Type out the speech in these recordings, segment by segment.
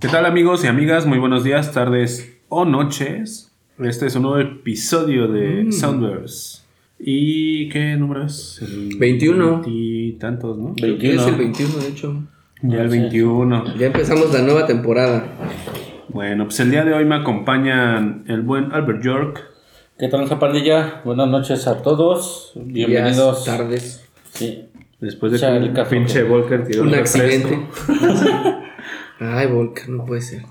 ¿Qué tal amigos y amigas? Muy buenos días, tardes o noches. Este es un nuevo episodio de Mm. Soundverse. ¿Y qué número es? El 21. Y tantos, ¿no? Creo que 21. es el 21, de hecho. Ya el Sí. 21. Ya empezamos la nueva temporada. Bueno, pues el día de hoy me acompañan el buen Albert York. ¿Qué tal, esa pandilla? Buenas noches a todos. Bienvenidos. Días, tardes. Sí. Después de que el pinche Volker tiró Un accidente. Ay, Volker, no puede ser.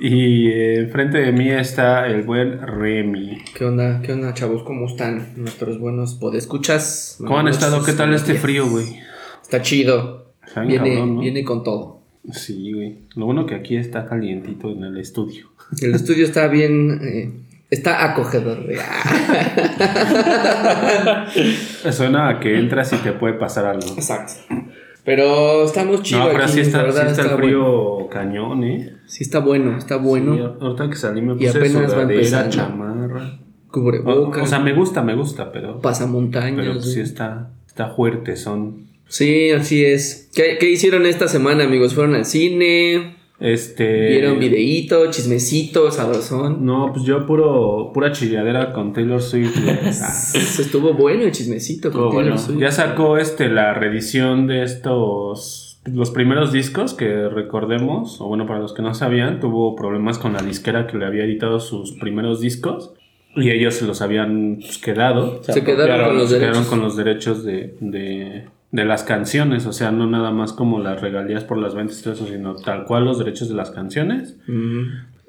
Y eh, enfrente de mí está el buen Remy. ¿Qué onda? ¿Qué onda, chavos? ¿Cómo están nuestros buenos podescuchas? ¿Cómo han estado? ¿Qué tal este frío, güey? Está chido. Está Viene, cabrón, ¿no? viene con todo. Sí, güey. Lo bueno que aquí está calientito en el estudio. El estudio está bien. eh, está acogedor. Suena a que entras y te puede pasar algo. Exacto. Pero estamos chidos. No, pero sí está, sí verdad, está el bueno. frío cañón, ¿eh? Sí está bueno, está bueno. Sí, ahorita que salí me Y puse apenas va chamarra. O, Cubrebocas. o sea, me gusta, me gusta, pero, pasamontañas. pero sí está, está fuerte, son... Sí, así es. ¿Qué, qué hicieron esta semana, amigos? ¿Fueron al cine? Este... ¿Vieron videíto, chismecito, sabrosón? No, pues yo puro, pura chilladera con Taylor Swift. estuvo bueno el chismecito. con Taylor bueno. Swift. Ya sacó este la reedición de estos los primeros discos que recordemos, o bueno, para los que no sabían, tuvo problemas con la disquera que le había editado sus primeros discos y ellos se los habían pues, quedado. Se quedaron con los se quedaron derechos. con los derechos de, de, de las canciones, o sea, no nada más como las regalías por las ventas y todo eso, sino tal cual los derechos de las canciones. Mm,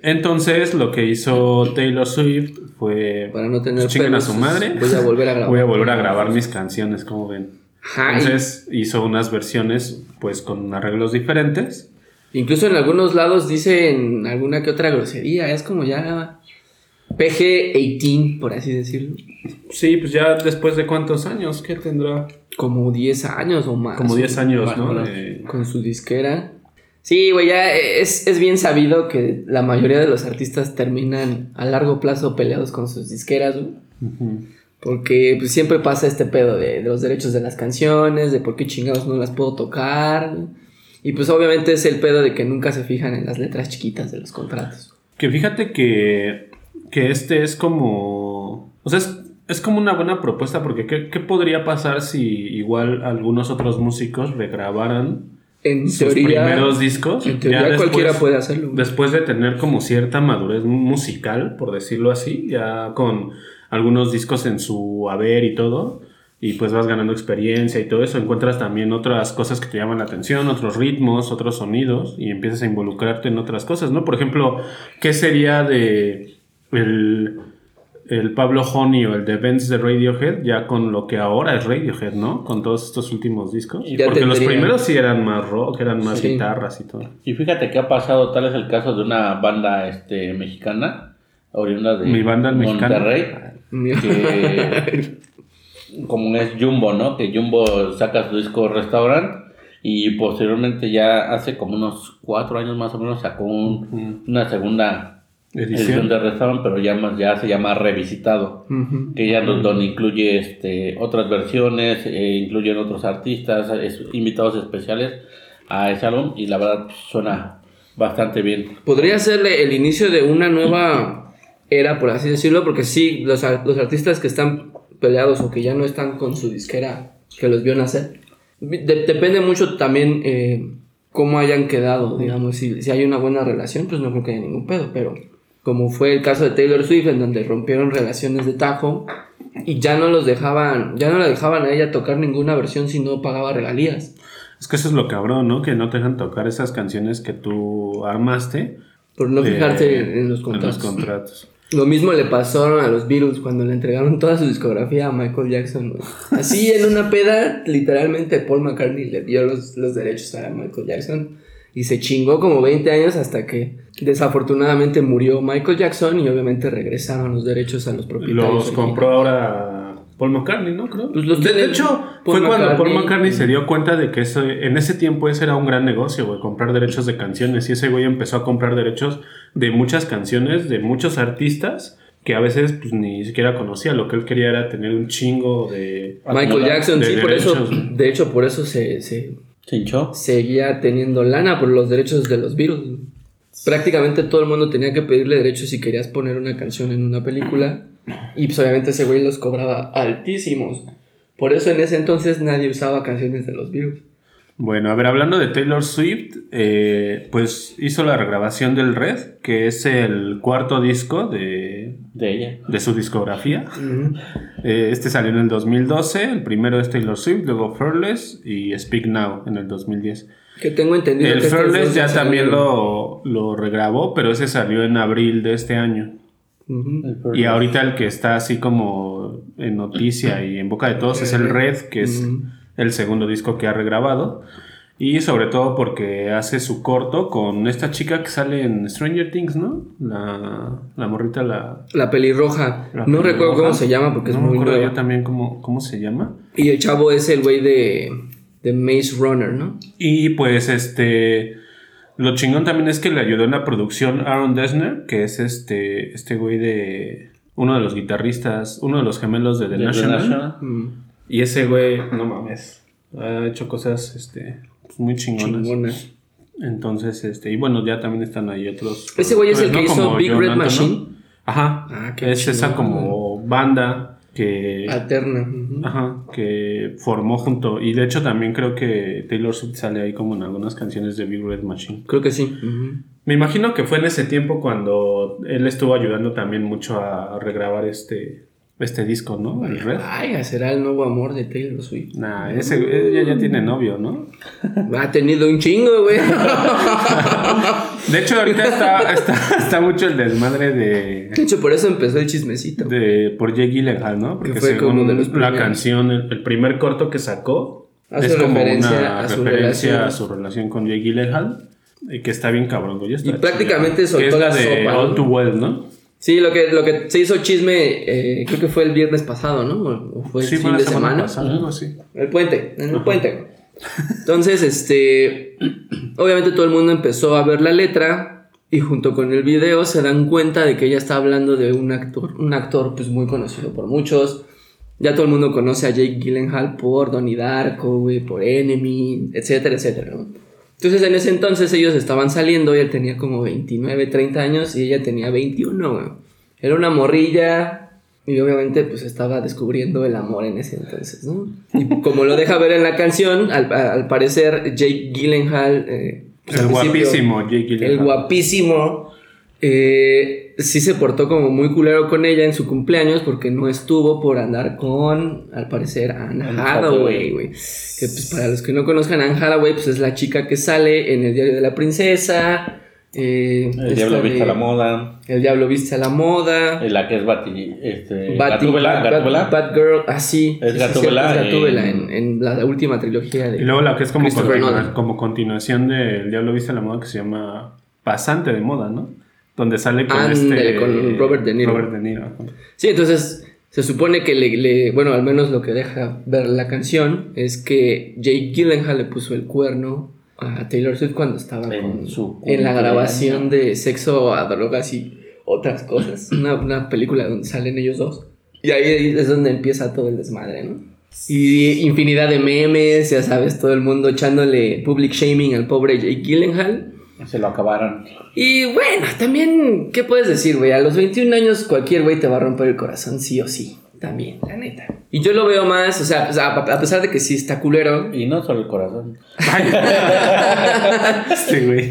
Entonces, lo que hizo Taylor Swift fue Para no tener chinguen a su madre. Voy a volver a grabar. Voy a volver a grabar mis canciones, como ven. Entonces hizo unas versiones pues con arreglos diferentes. incluso en algunos lados dicen alguna que otra grosería. Es como ya PG-18, por así decirlo. Sí, pues ya después de cuántos años, ¿qué tendrá? Como 10 años o más. Como 10 años, ¿no? De- con su disquera. Sí, güey, ya es, es bien sabido que la mayoría de los artistas terminan a largo plazo peleados con sus disqueras, güey. Porque pues, siempre pasa este pedo de, de los derechos de las canciones, de por qué chingados no las puedo tocar. güey. Y pues obviamente es el pedo de que nunca se fijan en las letras chiquitas de los contratos. Que fíjate que, que este es como... O sea, es, es como una buena propuesta porque ¿qué, qué podría pasar si igual algunos otros músicos regrabaran En sus teoría, primeros discos? en teoría ya después- cualquiera puede hacerlo. Después de tener como cierta madurez musical, por decirlo así, ya con algunos discos en su haber y todo, y pues vas ganando experiencia y todo eso, encuentras también otras cosas que te llaman la atención, otros ritmos, otros sonidos, y empiezas a involucrarte en otras cosas, ¿no? Por ejemplo, ¿qué sería de el, el Pablo Honey o el de Benz de Radiohead, ya con lo que ahora es Radiohead, ¿no? Con todos estos últimos discos. Ya Porque los primeros sí eran más rock, eran más Sí. guitarras y todo. Y fíjate que ha pasado, tal es el caso de una banda este, mexicana, oriunda de Mi banda mexicana. Monterrey, que como es Jumbo, ¿no? Que Jumbo saca su disco Restaurant y posteriormente ya hace como unos cuatro años más o menos sacó un- una segunda edición Edición. de Restaurant, pero ya, más, ya se llama Revisitado. Ujú. que ya nos- donde incluye este, otras versiones, eh, incluyen otros artistas, es- invitados especiales a ese álbum y la verdad suena bastante bien. Podría ser el inicio de una nueva era, por así decirlo, porque sí, los, los artistas que están peleados o que ya no están con su disquera, que los vio nacer, de- depende mucho también eh, cómo hayan quedado, digamos, si, si hay una buena relación, pues no creo que haya ningún pedo, pero como fue el caso de Taylor Swift, en donde rompieron relaciones de tajo y ya no los dejaban, ya no la dejaban a ella tocar ninguna versión si no pagaba regalías. Es que eso es lo cabrón, ¿no? Que no te dejan tocar esas canciones que tú armaste. Por no eh, fijarte en los contratos. contratos. Lo mismo le pasó a los Beatles cuando le entregaron toda su discografía a Michael Jackson. güey. Así en una peda, literalmente Paul McCartney le dio los, los derechos a Michael Jackson y se chingó como 20 años hasta que desafortunadamente murió Michael Jackson y obviamente regresaron los derechos a los propietarios. Los compró ahora Paul McCartney, ¿no? Creo. Pues los de, hecho, Paul fue cuando Paul McCartney. Se dio cuenta de que eso, en ese tiempo ese era un gran negocio, güey, comprar derechos de canciones. Y ese güey empezó a comprar derechos de muchas canciones, de muchos artistas que a veces pues, ni siquiera conocía. Lo que él quería era tener un chingo de... Michael Jackson, de sí, por eso, de hecho, por eso se, se Seguía teniendo lana por los derechos de los Beatles. prácticamente todo el mundo tenía que pedirle derechos si querías poner una canción en una película. Y pues obviamente ese güey los cobraba altísimos. Por eso en ese entonces nadie usaba canciones de los Beatles. Bueno, a ver, hablando de Taylor Swift, eh, pues hizo la regrabación del Red, que es el cuarto disco de, De ella. de su discografía. Eh, este salió en el 2012, el primero es Taylor Swift, luego Fearless y Speak Now en el 2010. Que tengo entendido El que Fearless ya también lo, lo regrabó, pero ese salió en abril de este año. Y ahorita el que está así como en noticia y en boca de todos es el Red, que es. El segundo disco que ha regrabado. Y sobre todo porque hace su corto con esta chica que sale en Stranger Things, ¿no? La, la morrita, la... La pelirroja. la no recuerdo cómo se llama porque es No me muy nueva. yo también cómo, cómo se llama. Y el chavo es el güey de, de Maze Runner, ¿no? Y pues este... Lo chingón también es que le ayudó en la producción Aaron Dessner, que es este, este güey de... Uno de los guitarristas, uno de los gemelos de The, De The National. National. Mm, Y ese güey, no mames, ha hecho cosas este, pues, muy chingonas. chingona. Entonces, este, y bueno, ya también están ahí otros. Ese güey es el que hizo Como Big Red. Machine. Ajá. Ah, es esa chingón. como banda que, Alterna. ujú. ajá, que formó junto. Y de hecho también creo que Taylor Swift sale ahí como en algunas canciones de Big Red Machine. Creo que sí. Me imagino que fue en ese tiempo cuando él estuvo ayudando también mucho a regrabar este, este disco, ¿no? El Red. Ay, será el nuevo amor de Taylor Swift. Nah, ese, ella ya tiene novio, ¿no? Ha tenido un chingo, güey. De hecho, ahorita está, está, está mucho el desmadre de, De hecho, por eso empezó el chismecito. de por Jake Gyllenhaal, ¿no? Porque fue según como de los la canción, el, el primer corto que sacó Hace es como referencia una a su referencia relación. a su relación con Jake Gyllenhaal, y que está bien cabrón, güey. Y prácticamente. Que soltó la la de sopa, All ¿no? Too Well, ¿no? Sí, lo que, lo que se hizo chisme, eh, creo que fue el viernes pasado, ¿no? O fue el sí, fin fue la de semana semana. pasada, algo así. El puente, en el puente. Entonces, este. Obviamente todo el mundo empezó a ver la letra. Y junto con el video se dan cuenta de que ella está hablando de un actor, un actor pues muy conocido por muchos. Ya todo el mundo conoce a Jake Gyllenhaal por Donnie Darko, güey, por Enemy, etcétera, etcétera, ¿no? Entonces en ese entonces ellos estaban saliendo él tenía como 29, 30 años y ella tenía 21, güey. Era una morrilla y obviamente pues estaba descubriendo el amor en ese entonces, ¿no? Y como lo deja ver en la canción, al, al parecer Jake Gyllenhaal... eh, pues, El guapísimo Jake Gyllenhaal. el guapísimo. eh, sí se portó como muy culero con ella en su cumpleaños porque no estuvo por andar con, al parecer, Anne Hathaway, güey. Que pues para los que no conozcan, Anne Hathaway, pues es la chica que sale en el diario de la princesa. eh, El diablo viste a de- la moda. El diablo viste a la moda. La que es Bati, este, Bati- Gatúbela, Bat- Gatúbela. Batgirl, así. Es sí, sí, Gatúbela es Gatúbela en- la última trilogía de. Y luego la que es como, Nolan. continuación de El Diablo Viste la Moda que se llama Pasante de Moda, ¿no? Donde sale con este... con Robert De Niro. Robert De Niro. ajá. Sí, entonces se supone que le, le- bueno, al menos lo que deja ver la canción es que Jake Gyllenhaal le puso el cuerno a Taylor Swift cuando estaba En con- su en la grabación de Sexo a Drogas y otras cosas. Una, una película donde salen ellos dos. Y ahí es donde empieza todo el desmadre, ¿no? Y infinidad de memes, ya sabes, todo el mundo echándole public shaming al pobre Jake Gyllenhaal. Se lo acabaron. Y bueno, también, ¿qué puedes decir, güey? A los 21 años cualquier güey te va a romper el corazón, sí o sí. También, la neta. Y yo lo veo más, o sea, sea, a pesar de que sí está culero, Y no solo el corazón. Este güey.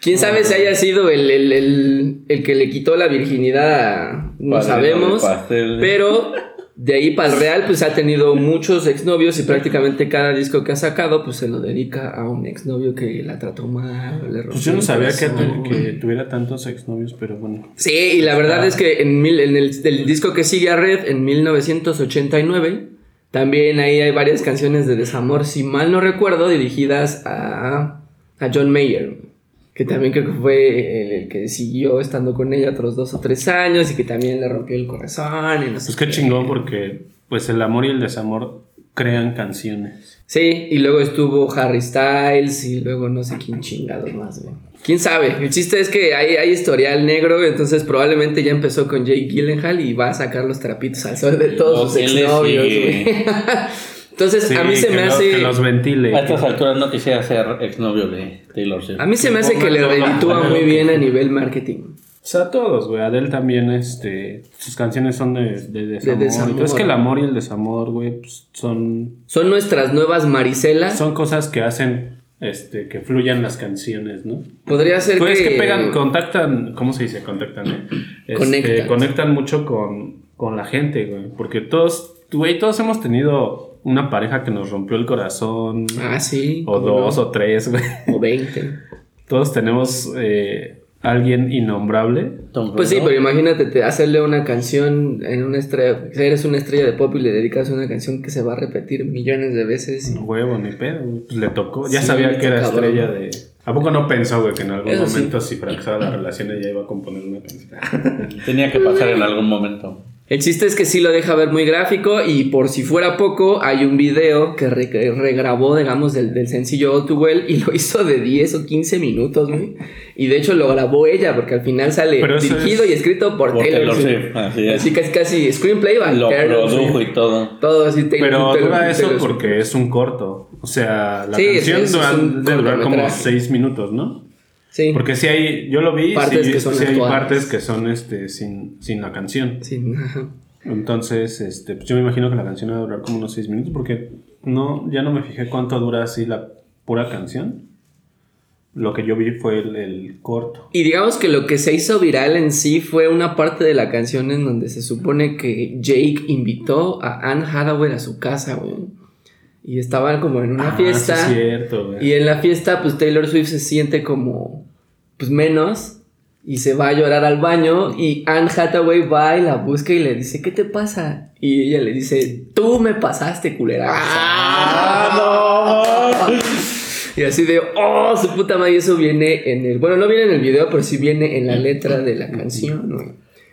quién sabe si haya sido el, el- el- el que le quitó la virginidad a... No sabemos. Pero de ahí para el real, pues ha tenido muchos exnovios y prácticamente cada disco que ha sacado, pues se lo dedica a un exnovio que la trató mal. Le Pues yo no rompió el sabía que, tuviera tantos exnovios, pero bueno. Sí, y la verdad es que en, mil- en el, del disco que sigue a Red, en 1989, también ahí hay varias canciones de desamor, si mal no recuerdo, dirigidas a, a John Mayer, que también creo que fue el, el que siguió estando con ella otros dos o tres años y que también le rompió el corazón. Y no Pues qué qué. chingón porque pues el amor y el desamor crean canciones. Sí, y luego estuvo Harry Styles y luego no sé quién chingados más, güey. ¿Quién sabe? El chiste es que hay, hay historial negro, entonces probablemente ya empezó con Jake Gyllenhaal y va a sacar los trapitos al sol de todos No, sus exnovios, güey. Entonces, Sí, a mí se me hace. que los ventile. A estas alturas no quisiera ser exnovio de Taylor Swift. A mí se me hace que le reditúa muy bien a nivel marketing. O sea, todos, güey. Adele también, este. Sus canciones son de, de desamor. desamor. y todo. Es que el amor y el desamor, güey, pues, son. Son nuestras nuevas Maricelas. Son cosas que hacen. Este, que fluyan las canciones, ¿no? Podría ser Pues que. es que pegan, contactan, ¿cómo se dice? Contactan, ¿eh? Este, Conectan. conectan mucho con, con la gente, güey. Porque todos, güey, todos hemos tenido una pareja que nos rompió el corazón. Ah, sí. o dos no. o tres, güey. O 20. Todos tenemos eh, alguien innombrable. Tom Pues sí, pero imagínate te- hacerle una canción en una estrella. Si eres una estrella de pop y le dedicas una canción que se va a repetir millones de veces. y- Huevo, ni pedo. Pues le tocó. Ya Sí, sabía que era cabrón. estrella de. ¿A poco no pensó, güey, que en algún Eso sí. momento, si fracasaba la relación, ella iba a componer una canción? Tenía que pasar en algún momento. El chiste es que sí lo deja ver muy gráfico y por si fuera poco, hay un video que re- que regrabó, digamos, del, del sencillo All Too Well y lo hizo de 10 o 15 minutos, güey. Y de hecho lo grabó ella porque al final sale dirigido es- y escrito por, Por Taylor, Taylor Swift. Así es. Así casi casi screenplay by Lo produjo y todo. Todo así Taylor Pero Taylor- dura eso Taylor Swift. porque es un corto. O sea, la Sí, canción es- es dura- un debe durar como cortometraje. 6 minutos, ¿no? Sí. Porque si hay, yo lo vi, Partes sí, que son sí hay partes que son este sin, sin la canción. Sí, ajá. Entonces, este, pues yo me imagino que la canción va a durar como unos 6 minutos porque no, ya no me fijé cuánto dura así la pura canción. Lo que yo vi fue el, el corto. Y digamos que lo que se hizo viral en sí fue una parte de la canción en donde se supone que Jake invitó a Anne Hathaway a su casa, güey. Y estaban como en una Ah, fiesta. sí es cierto, güey. y en la fiesta, pues Taylor Swift se siente como, pues menos. Y se va a llorar al baño. Y Anne Hathaway va y la busca y le dice, ¿qué te pasa? Y ella le dice, tú me pasaste, culera. ¡Ah, no! Y así de, oh, su puta madre, y eso viene en el, bueno, no viene en el video, pero sí viene en la letra de la canción, güey.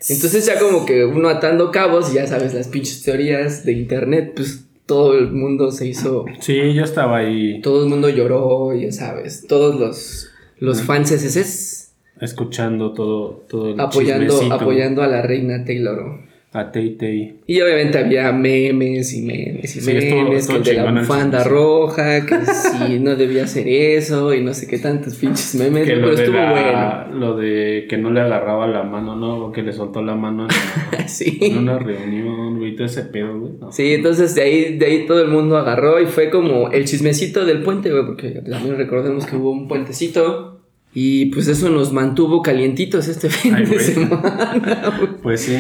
Entonces ya como que uno atando cabos, ya sabes, las pinches teorías de internet, pues todo el mundo se hizo, Sí, yo estaba ahí todo el mundo lloró, ya sabes, todos los, los fans SS escuchando todo, todo el apoyando, chismecito apoyando a la reina Taylor. a Tay Tay. Y obviamente había memes y memes y Sí, memes, que el de la bufanda roja, que sí, no debía hacer eso y no sé qué tantos pinches memes, Que pero estuvo la- lo de que no le agarraba la mano, ¿no? O que le soltó la mano en, bueno. Sí. en una reunión, todo ese pedo, güey. No. Sí, entonces de ahí, de ahí todo el mundo agarró y fue como el chismecito del puente, güey, porque también recordemos que hubo un puentecito y pues eso nos mantuvo calientitos este fin Ay, de semana, güey. Pues sí.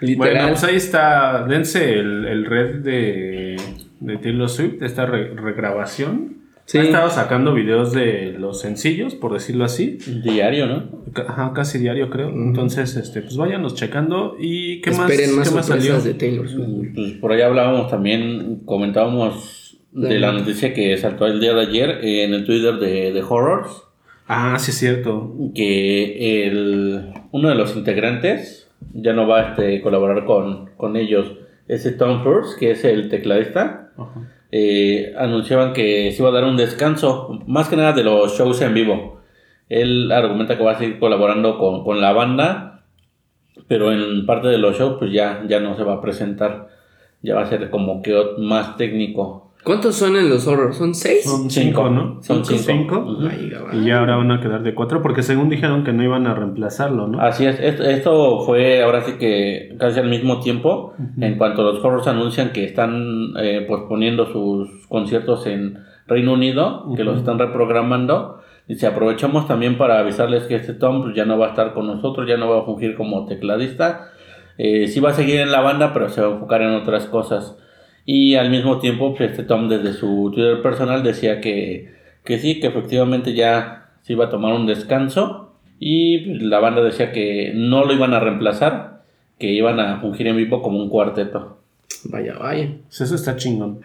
Literal. Bueno, pues ahí está. Dense el, el red de, de Taylor Swift, esta re- regrabación. Sí. Ha estado sacando videos de los sencillos, por decirlo así. Diario, ¿no? Ajá, casi diario, creo. Entonces, este, pues váyanos checando. ¿Y qué más, Esperen más qué más salió? de Taylor Swift. Pues por ahí hablábamos también, comentábamos de la noticia que saltó el día de ayer en el Twitter de, de Horrors, Ah, sí, es cierto. que el, uno de los integrantes ya no va a este, colaborar con, con ellos, ese Tom Hurst, que es el tecladista, Ajá. Eh, anunciaban que se iba a dar un descanso, más que nada de los shows en vivo. Él argumenta que va a seguir colaborando con, con la banda, pero en parte de los shows pues ya, ya no se va a presentar, ya va a ser como que más técnico. ¿Cuántos son en los horrors? ¿Son seis? Son Cinco. ¿no? Son Cinco. cinco. cinco. Ujú. Ay, gabá. Y ya ahora van a quedar de cuatro, porque según dijeron que no iban a reemplazarlo, ¿no? Así es, esto, esto fue ahora sí que casi al mismo tiempo, en cuanto los horrors anuncian que están eh, posponiendo sus conciertos en Reino Unido, que los están reprogramando, dice aprovechamos también para avisarles que este Tom pues, ya no va a estar con nosotros, ya no va a fungir como tecladista, eh, sí va a seguir en la banda, pero se va a enfocar en otras cosas. Y al mismo tiempo, pues, este Tom desde su Twitter personal decía que, que sí, que efectivamente ya se iba a tomar un descanso. Y pues, la banda decía que no lo iban a reemplazar, que iban a fungir en vivo como un cuarteto. Vaya, vaya. Pues eso está chingón.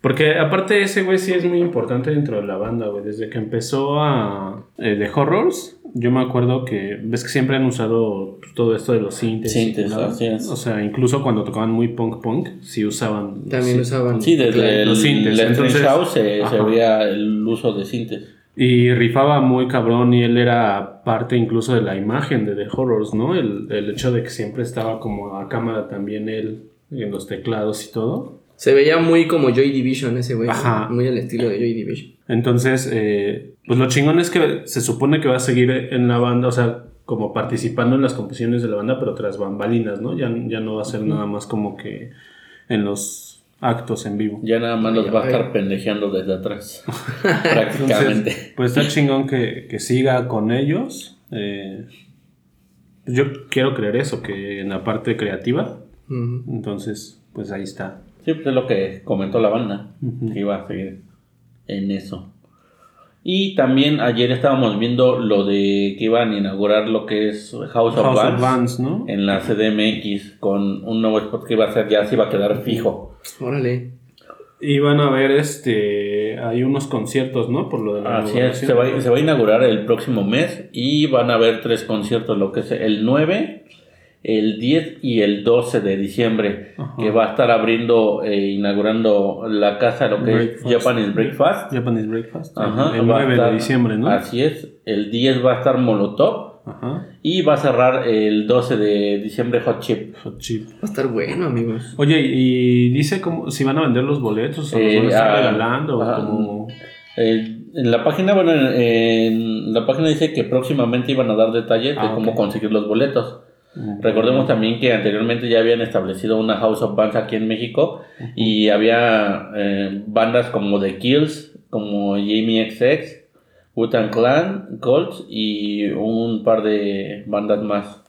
Porque aparte ese güey sí es muy importante dentro de la banda, güey. Desde que empezó a... eh, de Horrors, yo me acuerdo que... Ves que siempre han usado pues, todo esto de los sintes. Sintes, así es. O sea, incluso cuando tocaban muy punk punk, sí usaban... También sí. usaban. Sí, desde el, Los sintes, el entonces- House se, se Ajá. veía el uso de sintes. Y rifaba muy cabrón y él era parte incluso de la imagen de The Horrors, ¿no? El, el hecho de que siempre estaba como a cámara también él en los teclados y todo. Se veía muy como Joy Division ese güey. Ajá. Muy al estilo de Joy Division. Entonces, eh, pues lo chingón es que se supone que va a seguir en la banda, o sea, como participando en las composiciones de la banda, pero tras bambalinas, ¿no? Ya, ya no va a ser nada más como que en los actos en vivo. Ya nada más los va a estar pendejeando desde atrás. Entonces, prácticamente. pues está chingón que, que siga con ellos. eh, yo quiero creer eso, que en la parte creativa, entonces, pues ahí está. Sí, pues es lo que comentó la banda. Que iba a seguir en eso. Y también ayer estábamos viendo lo de que iban a inaugurar lo que es House of House Bands of Bands, ¿no? en la CDMX con un nuevo spot que iba a ser, ya se iba a quedar fijo. Órale. Y van a ver, este, hay unos conciertos, ¿no? Por lo de la Así es, inauguración. se va, se va a inaugurar el próximo mes y van a haber tres conciertos, lo que es el 9, el 10 y el 12 de diciembre, Ajá. que va a estar abriendo, eh, inaugurando la casa, lo que Breakfast. es Japanese Breakfast. Japanese Breakfast. Ajá, el va a 9 estar- de diciembre, ¿no? Así es, el 10 va a estar Molotov Ajá. y va a cerrar el 12 de diciembre Hot Chip. Hot chip. Va a estar bueno, amigos. Oye, y dice cómo, si van a vender los boletos o los Eh, van a estar ah, regalando ah, o como... Eh, en la página, bueno, en, en la página dice que próximamente iban a dar detalles de Ah, cómo ok. conseguir los boletos. Recordemos también que anteriormente ya habían establecido una House of Bands aquí en México y había eh, bandas como The Kills, como Jamie XX, Wu-Tang Clan, Colts y un par de bandas más.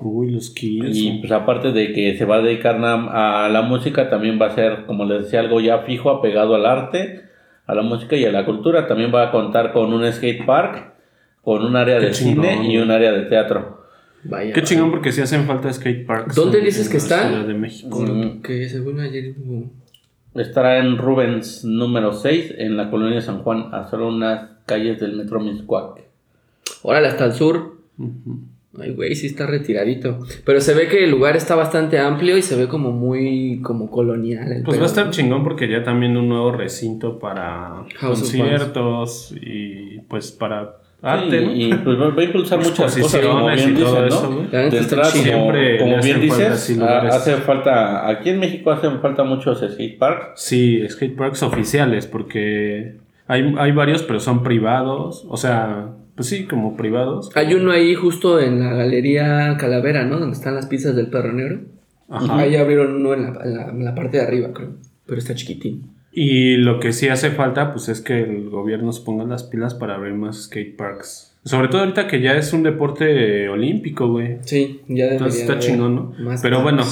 Uy, los kills. Y pues aparte de que se va a dedicar a la música, también va a ser, como les decía, algo ya fijo, apegado al arte, a la música y a la cultura. También va a contar con un skate park, con un área Qué de chingón. cine y un área de teatro. Vaya. Qué chingón porque sí hacen falta skate parks. ¿Dónde en- dices en que la está? Ciudad de México. Mm. Que según ayer hubo- Estará en Rubens número 6, en la colonia San Juan, a solo unas calles del metro Miscuac. Órale, hasta el sur. Ay, güey, sí está retiradito. Pero se ve que el lugar está bastante amplio y se ve como muy como colonial. el Pues pedo, va a estar ¿no? chingón porque ya también un nuevo recinto para House conciertos y pues para arte, Sí, ¿no? y pues va va a impulsar muchas cosas, como bien y dicen, eso, ¿no? De entrada, como, Siempre como bien falta dices, hace falta, aquí en México hacen falta muchos skate parks. Sí, skate parks oficiales, porque hay, hay varios, pero son privados. O sea, pues sí, como privados. Hay uno ahí justo en la galería Calavera, ¿no? Donde están las pizzas del perro negro. Ajá. Ahí abrieron uno en la, en la- en la parte de arriba, creo. Pero está chiquitín. Y lo que sí hace falta, pues es que el gobierno se ponga las pilas para abrir más skate parks. Sobre todo ahorita que ya es un deporte olímpico, güey. Sí, ya Entonces está chingón, ¿no? más Pero bueno,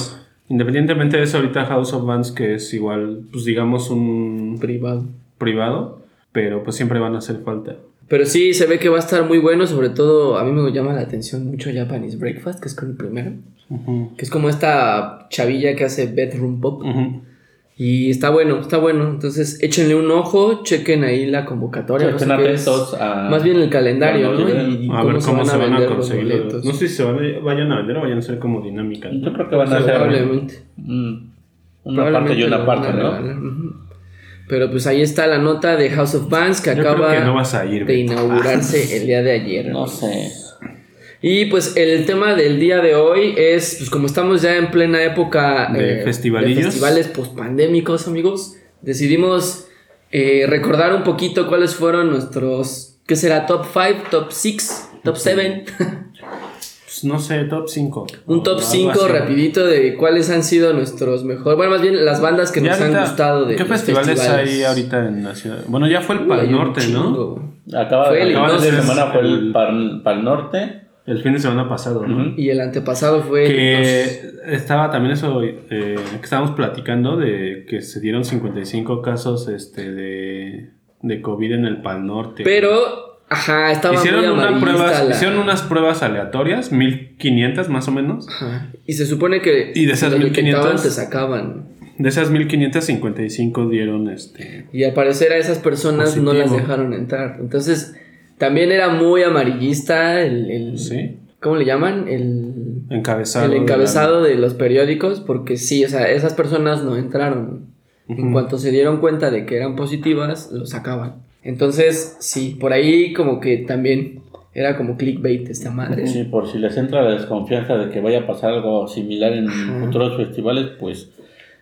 independientemente de eso, ahorita House of Bands, que es igual, pues digamos un privado. privado, pero pues siempre van a hacer falta. Pero sí, se ve que va a estar muy bueno. Sobre todo, a mí me llama la atención mucho Japanese Breakfast, que es con el primero. Ujú, Que es como esta chavilla que hace bedroom pop. ujú. Y está bueno, está bueno. Entonces, échenle un ojo, chequen ahí la convocatoria. no sé es. a... Más bien el calendario, ¿no? Y, y A ver cómo se van a vender conseguir. boletos. No sé si se van a- vayan a vender o vayan a ser como dinámicas. Yo creo que van a ser Probablemente. una parte y una parte, ¿no? Pero pues ahí está la nota de House of Bands que Yo acaba creo que no vas a ir. de inaugurarse el día de ayer. No sé. Y pues el tema del día de hoy es, pues como estamos ya en plena época De eh, festivalillos. de festivales pospandémicos, amigos, decidimos eh, recordar un poquito cuáles fueron nuestros, ¿qué será? Top 5, top 6, top 7, Pues, no sé, top 5. un top 5 rapidito de cuáles han sido nuestros mejores, bueno, más bien las bandas que nos han gustado de ¿Qué los festivales, hay ahorita en la ciudad? Bueno, ya fue el Pal Norte, ¿no? Acaba, Fue el acaba de Hipnosis. semana fue el El- Pal Norte. El fin de semana pasado, ¿no? Y el antepasado fue... Que estaba también eso eh, que estábamos platicando de que se dieron 55 casos este de, de COVID en el Pal Norte. Pero, ajá, estaba hicieron, muy una pruebas, la- hicieron unas pruebas aleatorias, 1500 más o menos. Ajá. Y se supone que Y de esas si lo 1500 detectaban, te sacaban. De esas 1555 dieron este Y al parecer a esas personas no las dejaron entrar. Entonces, también era muy amarillista el, el- Sí. ¿cómo le llaman? El, encabezado. el de la- encabezado de los periódicos, porque sí, o sea, esas personas no entraron. En cuanto se dieron cuenta de que eran positivas, los sacaban. Entonces, sí, por ahí como que también era como clickbait esta madre. Sí, por si les entra la desconfianza de que vaya a pasar algo similar en Ajá. futuros festivales, pues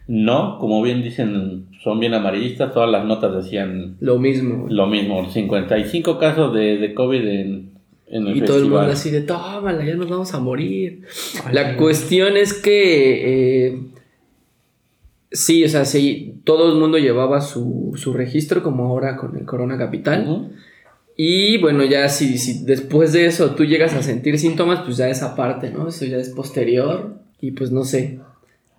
No, como bien dicen, son bien amarillistas, todas las notas decían Lo mismo. lo mismo, 55 casos de, de COVID en, en el Y todo el mundo así de, tómala, ya nos vamos a morir. La cuestión es que, eh, sí, o sea, sí, todo el mundo llevaba su, su registro como ahora con el Corona Capital. Y bueno, ya si, si después de eso tú llegas a sentir síntomas, pues ya esa parte, ¿no? Eso ya es posterior y pues no sé.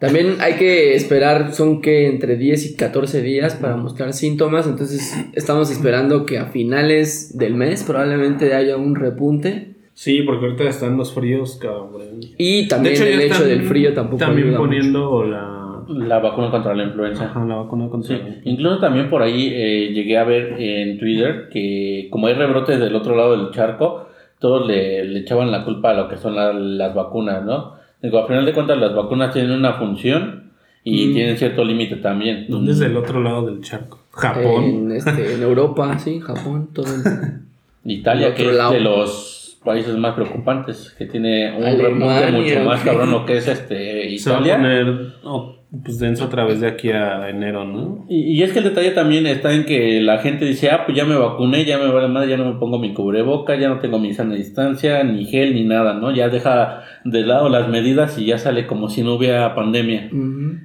También hay que esperar, son que entre 10 y 14 días para mostrar síntomas, entonces estamos esperando que a finales del mes probablemente haya un repunte. Sí, porque ahorita están los fríos, cabrón. Y también el hecho están del frío tampoco También ayuda mucho. poniendo la, La vacuna contra la influenza. ajá, la vacuna contra Sí, incluso también por ahí eh, llegué a ver en Twitter que como hay rebrotes del otro lado del charco, todos le, le echaban la culpa a lo que son la- las vacunas, ¿no? Digo, al final de cuentas las vacunas tienen una función y Mm. tienen cierto límite también. ¿Dónde es del otro lado del charco? Japón. En, este, en Europa, sí, Japón, todo el- Italia, Del que otro es lado. de los países más preocupantes, que tiene un Alemania, repunte mucho más cabrón lo que es este Se va a Italia. poner oh, pues denso otra vez de aquí a enero, ¿no? Y, y es que el detalle también está en que la gente dice, ah, pues ya me vacuné, ya me vale madre, ya no me pongo mi cubreboca, ya no tengo mi sana distancia, ni gel, ni nada, ¿no? Ya deja de lado las medidas y ya sale como si no hubiera pandemia.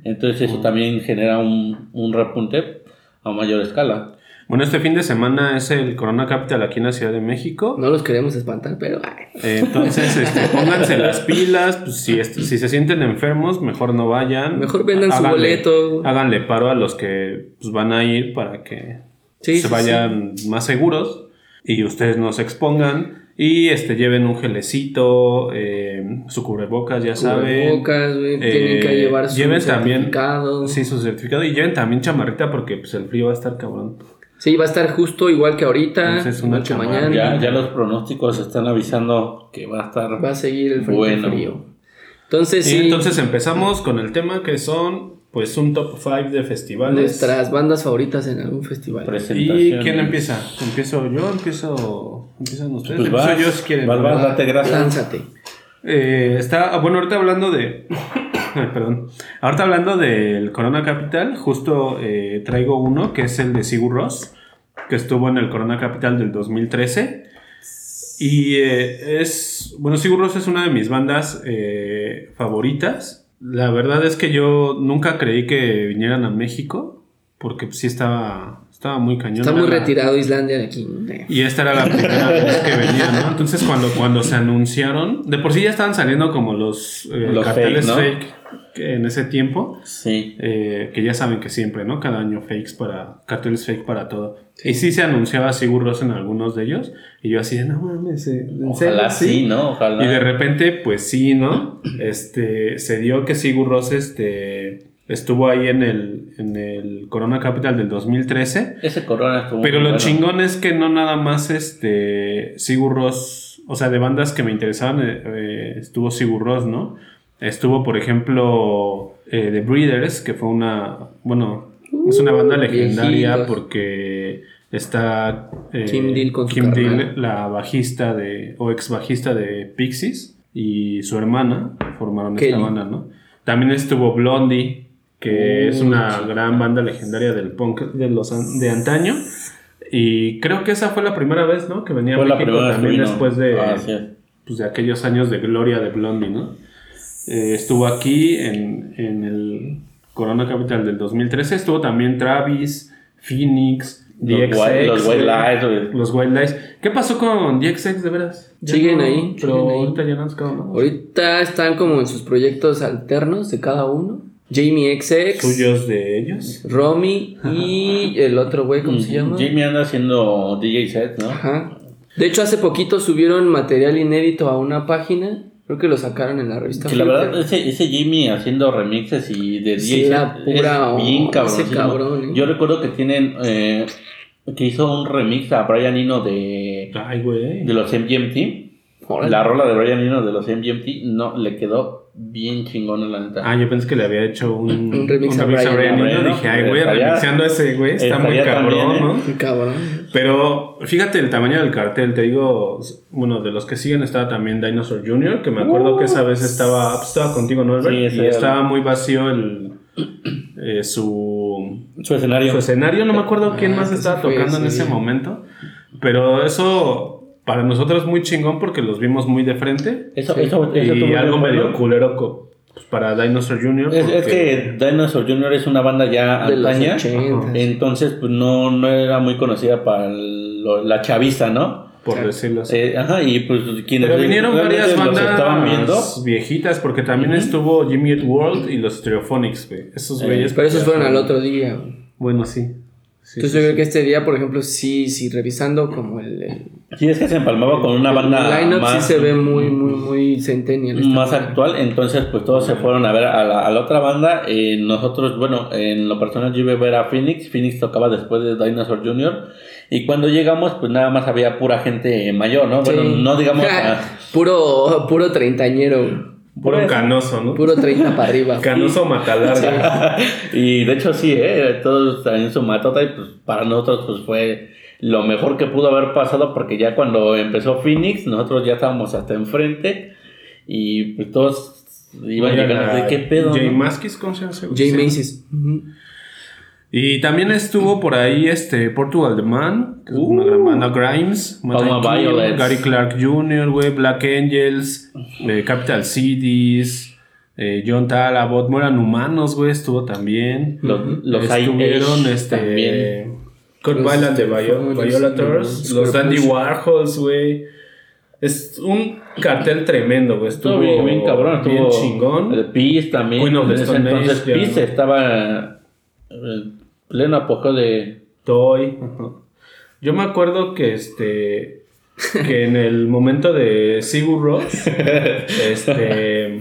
Entonces eso también genera un, un repunte a mayor escala. Bueno, este fin de semana es el Corona Capital aquí en la Ciudad de México. No los queremos espantar, pero Eh, Entonces, este, pónganse las pilas. Pues, si, si se sienten enfermos, mejor no vayan. Mejor vendan su boleto. Háganle paro a los que pues, van a ir para que Sí, se sí, vayan más seguros y ustedes no se expongan. Y este, lleven un gelecito, eh, su cubrebocas, ya saben. Cubrebocas, güey, Eh, tienen que llevar su lleven también- certificado. Sí, su certificado. Y lleven también chamarrita porque pues, el frío va a estar cabrón. Sí, va a estar justo igual que ahorita, Entonces, una igual que chamarra. mañana. Ya, ya los pronósticos están avisando que va a estar... Va a seguir el frente Bueno. frío. Entonces, Y sí, entonces empezamos con el tema que son pues un top 5 de festivales. nuestras bandas favoritas en algún festival. ¿Y quién empieza? ¿Empiezo yo? ¿Empiezo? ¿Empiezan ustedes? Pues Empiezo vas, yo si quieren. vas, vas, date grasa. Lánzate. Eh, está, ah, bueno, ahorita hablando de. Perdón. Ahorita hablando del Corona Capital, justo eh, traigo uno que es el de Sigur Ross, que estuvo en el Corona Capital del 2013. Y eh, es. Bueno, Sigur Rós es una de mis bandas favoritas. La verdad es que yo nunca creí que vinieran a México, porque pues, sí estaba, estaba muy cañón. Está muy Era la- retirado Islandia de aquí. y esta era la primera vez que venía, ¿no? Entonces cuando, cuando se anunciaron, de por sí ya estaban saliendo como los, eh, Los carteles fake, ¿no? fake que en ese tiempo, Sí. eh, que ya saben que siempre, ¿no? Cada año fakes para, carteles fake para todo. Y sí se anunciaba Sigur Rós en algunos de ellos, y yo así de, no mames, eh, ¿en serio? Ojalá sí, ¿no? Ojalá. Y de repente, pues sí, ¿no? Este, se dio que Sigur Rós, este, estuvo ahí en el, en el Corona Capital del 2013. Ese corona estuvo Pero lo bueno. chingón es que no nada más este Sigur Rós, o sea, de bandas que me interesaban, eh, eh, estuvo Sigur Rós, ¿no? Estuvo, por ejemplo, eh, The Breeders, que fue una, bueno, es una banda Uh, legendaria viejitos. porque está eh, Kim Deal con Kim. Deal, la bajista de, o ex bajista de Pixies, y su hermana formaron esta banda, ¿no? También estuvo Blondie, que es una gran banda legendaria del punk de los an- de antaño. Y creo que esa fue la primera vez, ¿no? Que venía a Fue la México primera también después de, Ah, sí. pues, de aquellos años de gloria de Blondie, ¿no? Eh, estuvo aquí en, en el Corona Capital del 2013. Estuvo también Travis, Phoenix, Los DXX. White- los White. Lies. Los White Lies. ¿Qué pasó con DXX de veras? Siguen no- ahí, Pero siguen ahí. ahorita ya no han sacado nada. Ahorita están como en sus proyectos alternos de cada uno. Jamie XX, Suyos de ellos. Romy y el otro güey, ¿cómo se llama? Jimmy anda haciendo DJ set, ¿no? Ajá. De hecho, hace poquito subieron material inédito a una página. Creo que lo sacaron en la revista. Que la verdad, ese, ese Jimmy haciendo remixes y de Sí, DJ la set pura es bien cabrón. ese cabrón, ¿eh? Yo recuerdo que tienen, eh, que hizo un remix a Brian Eno de, Ay, güey. de los MGMT. Órale. La rola de Brian Eno de los MGMT no le quedó bien chingona la neta. Ah, yo pensé que le había hecho un, Un remix a Brian. Dije, ay, güey, remixeando a ese güey. Está muy cabrón, también, ¿eh? ¿no? Cabrón. Pero fíjate el tamaño del cartel, te digo, bueno, de los que siguen estaba también Dinosaur Jr., que me acuerdo que esa vez estaba, pues, estaba contigo, ¿no, Albert? Sí, ese y estaba muy vacío el, eh, su, Su escenario. su escenario. No me acuerdo quién Ah, más que estaba tocando en ese momento. Pero eso para nosotros muy chingón porque los vimos muy de frente. Eso, Sí. eso, eso y algo bueno. medio culero pues, para Dinosaur Jr. Es, que Dinosaur Jr. es una banda ya De los antaña. 80. Entonces, pues no, no era muy conocida para lo- la chaviza, ¿no? por decirlo así. Eh, ajá, y pues quienes Pero vinieron varias bandas estaban viendo. viejitas, porque también estuvo Jimmy Eat World y los Stereophonics, güey. Esos Eh, güeyes. Pero esos fueron al otro día. Bueno, sí. Sí, Entonces sí, yo creo que este día, por ejemplo, sí, sí, revisando como el, el, Sí, es que se empalmaba con una el banda line-up más, sí se ve muy, muy, muy centennial. más banda. actual. Entonces, pues todos se fueron a ver a la, a la otra banda. Eh, nosotros, bueno, en lo personal yo iba a ver a Phoenix. Phoenix tocaba después de Dinosaur Jr. Y cuando llegamos, pues nada más había pura gente mayor, ¿no? Bueno, Sí. no digamos... a- puro, puro treintañero. Puro Pues, canoso, ¿no? puro 30 para arriba. Canoso matalarga. y de hecho sí, ¿eh? todos en su matota y pues para nosotros pues fue lo mejor que pudo haber pasado porque ya cuando empezó Phoenix nosotros ya estábamos hasta enfrente y pues todos iban llegando de qué pedo. Jay no? Maskis, ¿cómo se llama? ese güey? Jay. Macy's. Y también estuvo por ahí este Portugal The Man, que es una Uh. gran banda, Grimes, King. Gary Clark Jr., güey, Black Angels, eh, Capital Cities, eh, John Talabot, no eran humanos, güey, estuvo también. Los, los Estuvieron este, también. Kurt Los Weiland de Violators, los Dandy. Warhols, güey. Es un cartel tremendo, güey. Estuvo bien, bien cabrón, estuvo bien chingón. El Peace también. The en ese entonces ya. Peace estaba en pleno apogeo de Toy. Yo me acuerdo que este que en el momento de Sigur Rós este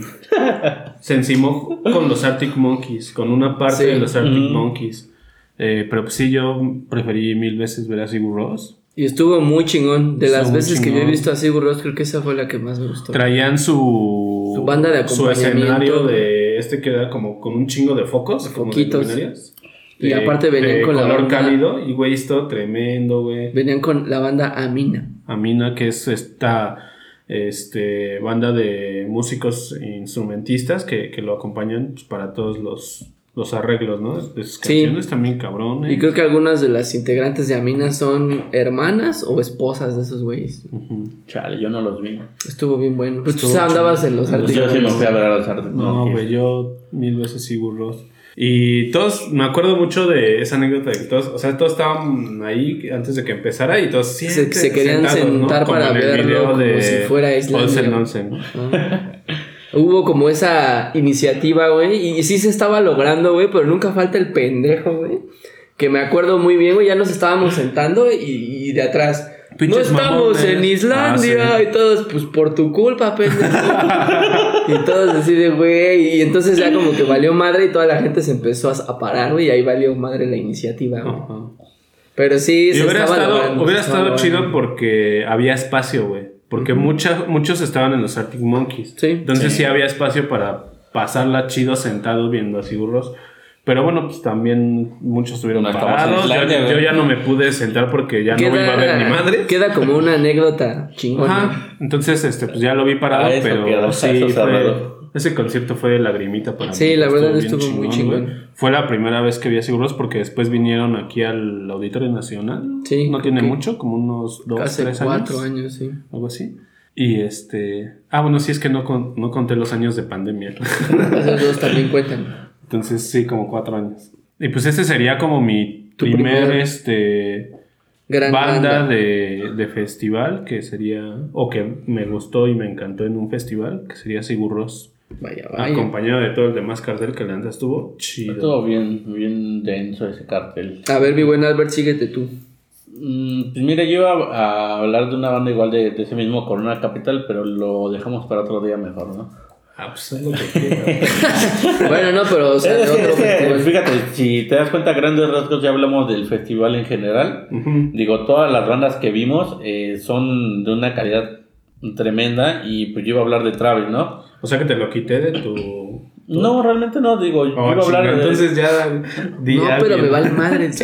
se encimó con los Arctic Monkeys, con una parte Sí. de los Arctic Mm. Monkeys. Eh, pero pues sí, yo preferí mil veces ver a Sigur Rós. Y estuvo muy chingón. De las Estuvo veces que yo he visto a Sigur Rós, creo que esa fue la que más me gustó. Traían su, Su banda de su acompañamiento. escenario de este que era como con un chingo de focos, como de Foquitos. Y De- aparte venían de con la color banda- cálido y güey, esto tremendo, güey. Venían con la banda Amina. Amina, que es esta este, banda de músicos e instrumentistas que, que lo acompañan pues, para todos los, los arreglos, ¿no? De sus Sí. canciones también cabrón. ¿eh? Y creo que algunas de las integrantes de Amina son hermanas o esposas de esos güeyes. Chale, yo no los vi. Estuvo bien bueno. Pues tú Estuvo andabas en los Pues yo sí me artículos. fui a ver a los Arctic No, güey, yo mil veces Sigur Rós. Y todos, me acuerdo mucho de esa anécdota de que todos, o sea, todos estaban ahí antes de que empezara y todos Se, siempre se querían sentar para verlo video como de si fuera Islandia. Olsen Olsen, ¿no? Ah. Hubo como esa iniciativa, güey, y sí se estaba logrando, güey, pero nunca falta el pendejo, güey. Que me acuerdo muy bien, güey, ya nos estábamos sentando y, y de atrás. Pinches no estamos mamones". en Islandia Ah, sí. y todos, pues por tu culpa, pendejo. y todos así de, güey, y entonces ya como que valió madre y toda la gente se empezó a, parar, güey, y ahí valió madre la iniciativa, güey. Pero sí, Y se hubiera estaba estado, logrando, hubiera estado chido porque había espacio, güey. Porque mucha- muchos estaban en los Arctic Monkeys. Sí. Entonces sí. había espacio para pasarla chido sentados viendo a Sigurros. Pero bueno, pues también muchos estuvieron No parados. Yo, Islandia, yo güey. ya no me pude sentar porque ya no iba a ver ni madre. queda como una anécdota chingona. Ajá. Entonces, este, pues ya lo vi parado, Ah, pero quedó, sí, fue-. Ese concierto fue lagrimita para Sí, mí. la verdad estuvo muy chingón. Fue la primera vez que vi a Sigurros porque después vinieron aquí al Auditorio Nacional. Sí, No tiene mucho, como unos dos, Hace tres cuatro años. años, sí. Algo así. Y este. Ah, bueno, sí, es que no, con- no conté los años de pandemia. Esos dos también cuentan. Entonces, sí, como cuatro años. Y pues ese sería como mi Tu primer, primer este. Gran banda, banda. De, de festival, que sería. O que me gustó y me encantó en un festival, que sería Sigurros. Vaya, vaya. Acompañado de todo el demás cartel que la neta estuvo chido. Estuvo bien, bien denso ese cartel. A ver, mi buen Albert, síguete tú. Mm, pues mira, yo iba a hablar de una banda igual de, de ese mismo Corona Capital, pero lo dejamos para otro día mejor, ¿no? Ah, pues es lo que quiera. Bueno, no, pero o sea, de Es que- otro es que, festival. fíjate, si te das cuenta, grandes rasgos ya hablamos del festival en general. Digo, todas las bandas que vimos eh, son de una calidad tremenda y pues yo iba a hablar de Travis, ¿no? O sea que te lo quité de tu. No, realmente no, digo, yo Oh, iba a hablar de... Entonces ya. di No, pero me vale madre.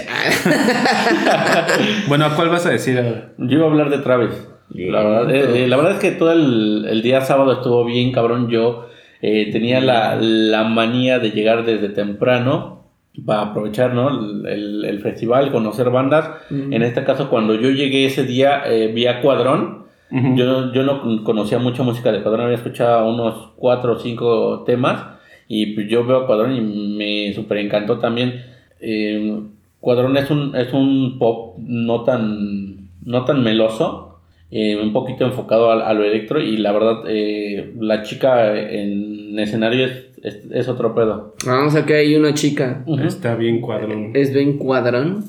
Bueno, ¿a cuál vas a decir ahora? Yo iba a hablar de Travis. La verdad, eh, eh, la verdad es que todo el, el día sábado estuvo bien, cabrón. Yo eh, tenía la, la manía de llegar desde temprano para aprovechar ¿no? el, el- el festival, conocer bandas. Mm. En este caso, cuando yo llegué ese día, eh, vi a Cuadrón. Yo, yo no conocía mucha música de Cuadrón, había escuchado unos cuatro o cinco temas. Y pues yo veo a Cuadrón y me super encantó también. Eh, Cuadrón es un, es un pop no tan, no tan meloso, eh, un poquito enfocado a, a lo electro. Y la verdad, eh, la chica en escenario es, es, es otro pedo. Vamos a que hay una chica. Está bien cuadrón. Es Ben Cuadrón.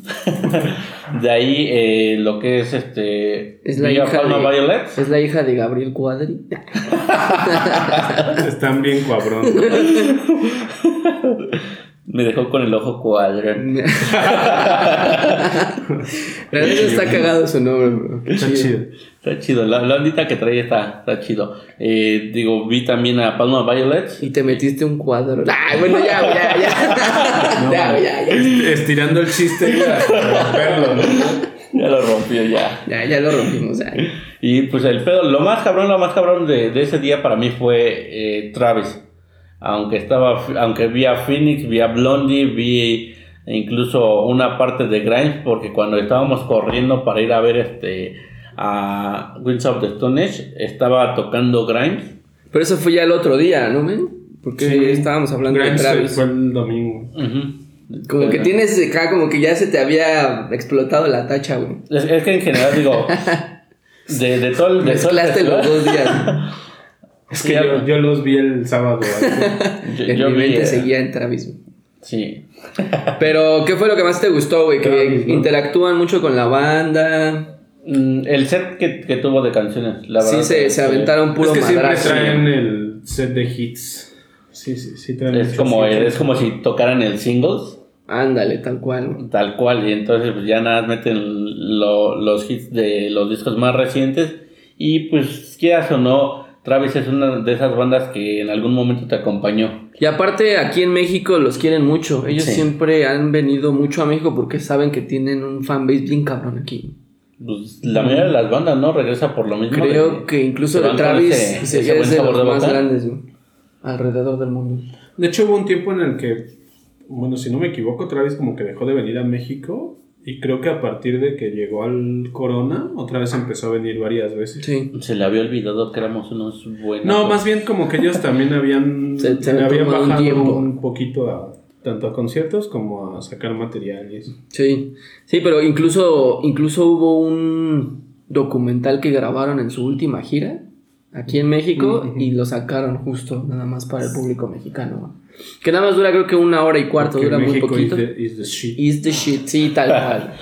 De ahí eh, lo que es este. Es la Villa hija Palma de- Violets. Es la hija de Gabriel Cuadri. Están bien cuadrón. Me dejó con el ojo cuadrón. Neta está cagado su nombre, bro. Qué Está chido. Está chido, la, la ondita que trae está, está chido. Eh, digo, vi también a Palma Violets. Y te metiste un cuadro. Ay, bueno, ya, ya, ya. ya, ya, ya. Est- Estirando el chiste para romperlo, ¿no? Ya lo rompió ya. Ya, ya lo rompimos. ya. Y pues el pedo, lo más cabrón, lo más cabrón de, de ese día para mí fue eh, Travis. Aunque estaba, aunque vi a Phoenix, vi a Blondie, vi incluso una parte de Grimes, porque cuando estábamos corriendo para ir a ver este a Winds of the Stone Age, estaba tocando Grimes. Pero eso fue ya el otro día, ¿no, men? Porque Sí. estábamos hablando Grimes de Travis. fue el domingo. Ujú. Como que tienes acá, como que ya se te había explotado la tacha, güey. Es, es que en general digo, de, de todo el... De todo el los festival, dos días. Es que yo, yo los vi el sábado. yo- En yo mi vi, mente seguía en Travis. Sí. Pero, ¿qué fue lo que más te gustó, güey? Que Travis, ¿no? interactúan mucho con la banda. Mm, El set que, que tuvo de canciones, la verdad. Sí, se, se aventaron puro es que siempre madrazo. traen el set de hits. Sí, sí, sí traen Es como, hits. es como si tocaran el singles, Ándale, tal cual. güey. tal cual, y entonces pues ya nada meten lo- los hits de los discos más recientes. Y pues, quieras o no, Travis es una de esas bandas que en algún momento te acompañó. Y aparte, aquí en México los quieren mucho. Ellos Sí. siempre han venido mucho a México porque saben que tienen un fanbase bien cabrón aquí. Pues, la mayoría de las bandas, ¿no? Regresa por lo mismo. Creo de- que incluso de Travis ese- se- ese es de los de más grandes güey, alrededor del mundo. De hecho, hubo un tiempo en el que, bueno, si no me equivoco, Travis como que dejó de venir a México. Y creo que a partir de que llegó al Corona, otra vez empezó a venir varias veces. Sí. Se le había olvidado que éramos unos buenos. No, más bien como que ellos también habían, Se- se habían un bajado tiempo. un, poquito a tanto a conciertos como a sacar material y eso. Sí, sí, pero incluso, incluso hubo un documental que grabaron en su última gira aquí en México y lo sacaron justo nada más para el público mexicano. Que nada más dura creo que una hora y cuarto, Porque dura muy poquito. Is the, is the shit. Is the shit, sí, tal cual.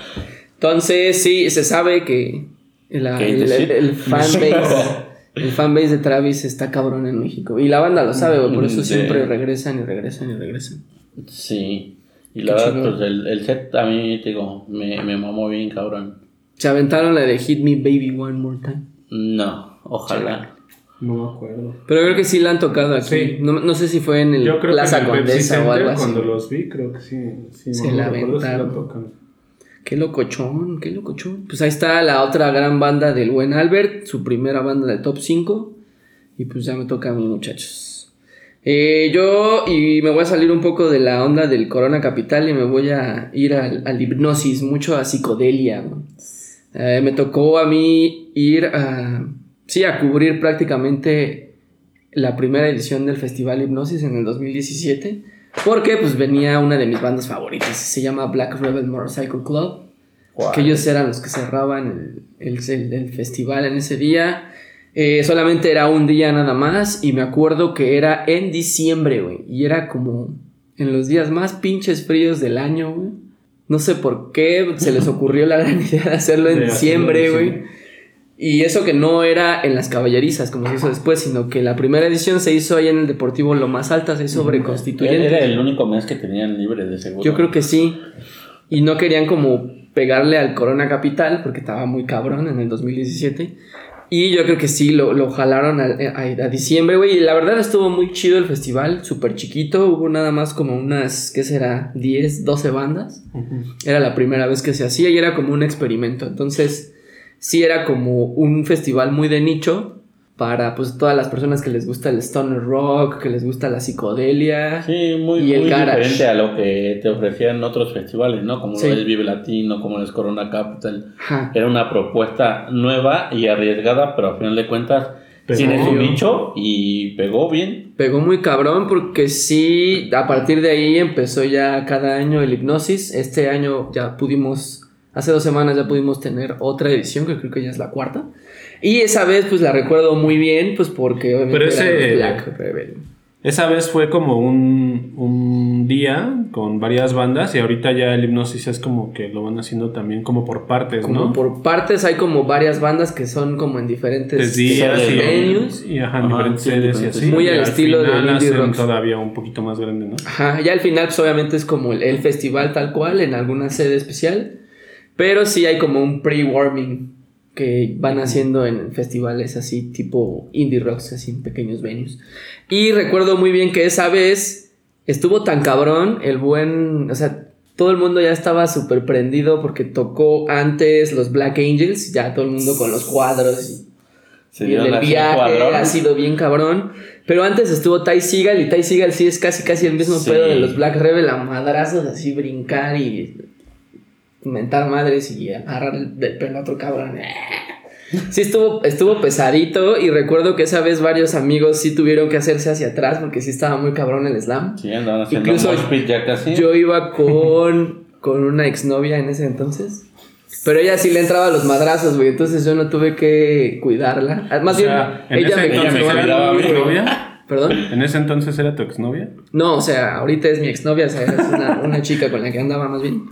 Entonces, sí, se sabe que la- ¿Qué is el, el- el fanbase, el fanbase de Travis está cabrón en México. Y la banda lo sabe, por eso De- siempre regresan y regresan y regresan. Sí. Y Qué la verdad, pues el, el set a mí, digo, me, me mamó bien, cabrón. Se aventaron la de Hit Me Baby One More Time. No, ojalá. No me acuerdo. Pero creo que sí la han tocado aquí. Sí. No, no sé si fue en el Yo creo Plaza que en el Pepsi Condesa o Center, algo así. cuando los vi, creo que sí. sí Se no la si aventaron. tocan. Qué locochón, qué locochón. Pues ahí está la otra gran banda del buen Albert, su primera banda del top 5. Y pues ya me toca a mí, muchachos. Eh, yo, y me voy a salir un poco de la onda del Corona Capital y me voy a ir al, al hipnosis, mucho a psicodelia. Eh, me tocó a mí ir a, sí, a cubrir prácticamente la primera edición del Festival Hipnosis en el 2017. Porque pues venía una de mis bandas favoritas, se llama Black Rebel Motorcycle Club. Que ellos eran los que cerraban el, el- festival en ese día. Eh, solamente era un día nada más. Y me acuerdo que era en diciembre, güey. Y era como en los días más pinches fríos del año, güey. No sé por qué se les ocurrió la gran idea de hacerlo en De hacerlo en diciembre, güey. Y eso que no era en las caballerizas, como se hizo después, sino que la primera edición se hizo ahí en el Deportivo Lo Más Alta, se hizo sobre Constituyentes. Era el único mes que tenían libre de seguro. Yo creo que sí. Y no querían como pegarle al Corona Capital, porque estaba muy cabrón en el 2017. Y yo creo que sí, lo, lo jalaron a, a- a diciembre, güey. Y la verdad estuvo muy chido el festival, súper chiquito. Hubo nada más como unas, ¿qué será? 10, 12 bandas. Era la primera vez que se hacía y era como un experimento. Entonces, sí era como un festival muy de nicho, para pues todas las personas que les gusta el stoner rock, que les gusta la psicodelia. Sí, muy, Y el muy garage. diferente a lo que te ofrecían otros festivales, ¿no? Como Sí. el Vive Latino, como el Corona Capital. Ajá. Era una propuesta nueva y arriesgada, pero al final de cuentas tiene su nicho y pegó bien. Pegó muy cabrón porque sí, a partir de ahí empezó ya cada año el hipnosis. Este año ya pudimos, hace dos semanas ya pudimos tener otra edición, que creo que ya es la cuarta. Y esa vez pues la recuerdo muy bien, pues porque obviamente Pero ese- Black Rebel. Esa vez fue como un, un día con varias bandas y ahorita ya el hipnosis es como que lo van haciendo también como por partes, Como ¿no? por partes hay como varias bandas que son como en diferentes Tres días y, venues. y ajá, Ajá, diferentes sí, sedes y así. Muy Y al estilo final del indie rocks. todavía un poquito más grande, ¿no? Ajá, ya al final pues obviamente es como el, el festival tal cual en alguna sede especial, pero sí hay como un pre-warming que van haciendo en festivales así tipo indie rocks, así en pequeños venues. Y recuerdo muy bien que esa vez estuvo tan cabrón el buen, o sea, todo el mundo ya estaba súper prendido porque tocó antes los Black Angels, ya todo el mundo con los cuadros y Se y el viaje ha sido bien cabrón. Pero antes estuvo Ty Seagal y Ty Seagal sí es casi casi el mismo Sí. pedo de los Black Rebel a madrazos, así brincar y mentar madres y agarrar el, del pelo a otro cabrón. Sí estuvo, estuvo pesadito y recuerdo que esa vez varios amigos sí tuvieron que hacerse hacia atrás porque sí estaba muy cabrón el slam. Sí, andaban haciendo Incluso ya casi. Yo iba con, con una exnovia en ese entonces. Pero ella sí le entraba a los madrazos, güey. Entonces yo no tuve que cuidarla. Ah, Más O sea, bien, en ella me ella me cuidaba a mí, güey. ¿Perdón? ¿En ese entonces era tu exnovia? No, o sea, ahorita es mi exnovia, o sea, es una, una chica con la que andaba más bien.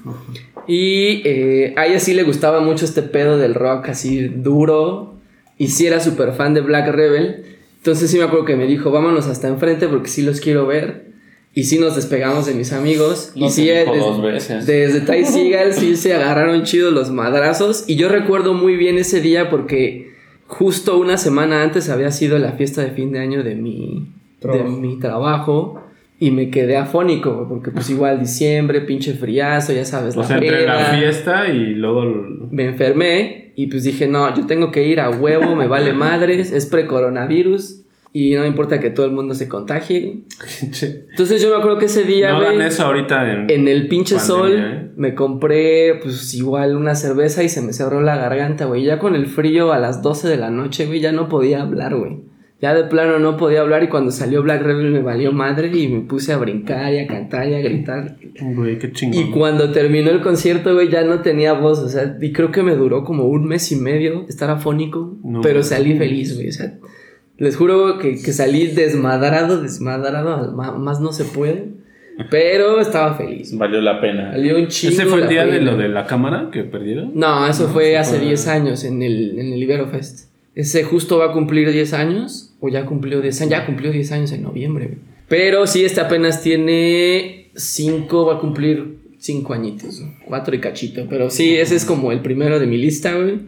Y eh, a ella sí le gustaba mucho este pedo del rock así duro. Y sí era súper fan de Black Rebel. Entonces sí me acuerdo que me dijo, vámonos hasta enfrente porque sí los quiero ver. Y sí nos despegamos de mis amigos. No y sí, te dijo des- dos veces. desde Ty Seagal sí se agarraron chido los madrazos. Y yo recuerdo muy bien ese día porque justo una semana antes había sido la fiesta de fin de año de mi, de Trabajo. mi trabajo. Y me quedé afónico, porque pues igual diciembre, pinche friazo, ya sabes, O la sea, entre la fiesta y luego... Me enfermé y pues dije, no, yo tengo que ir a huevo, me vale madres, es pre-coronavirus y no me importa que todo el mundo se contagie. Entonces yo me acuerdo que ese día, no hagan eso ahorita en... en el pinche Pandemia, sol, ¿eh? me compré pues igual una cerveza y se me cerró la garganta, güey. Ya con el frío a las 12 de la noche, güey, ya no podía hablar, güey. Ya de plano no podía hablar y cuando salió Black Rebel me valió madre y me puse a brincar y a cantar y a gritar. Güey, qué chingón. Y cuando terminó el concierto, güey, ya no tenía voz, o sea, y creo que me duró como un mes y medio estar afónico, No pero salí feliz, güey, o sea, les juro que, que salí desmadrado, desmadrado, más no se puede, pero estaba feliz. Valió la pena. Salió un chingo ¿Ese fue el día de pena. lo de la cámara que perdieron? No, eso No, fue hace fue- 10 años en el, en el Ibero Fest. Ese justo va a cumplir 10 años, o ya cumplió 10 años, ya cumplió 10 años en noviembre. güey. Pero sí, este apenas tiene 5, va a cumplir 5 añitos, 4 y cachito. Pero sí, ese es como el primero de mi lista, güey.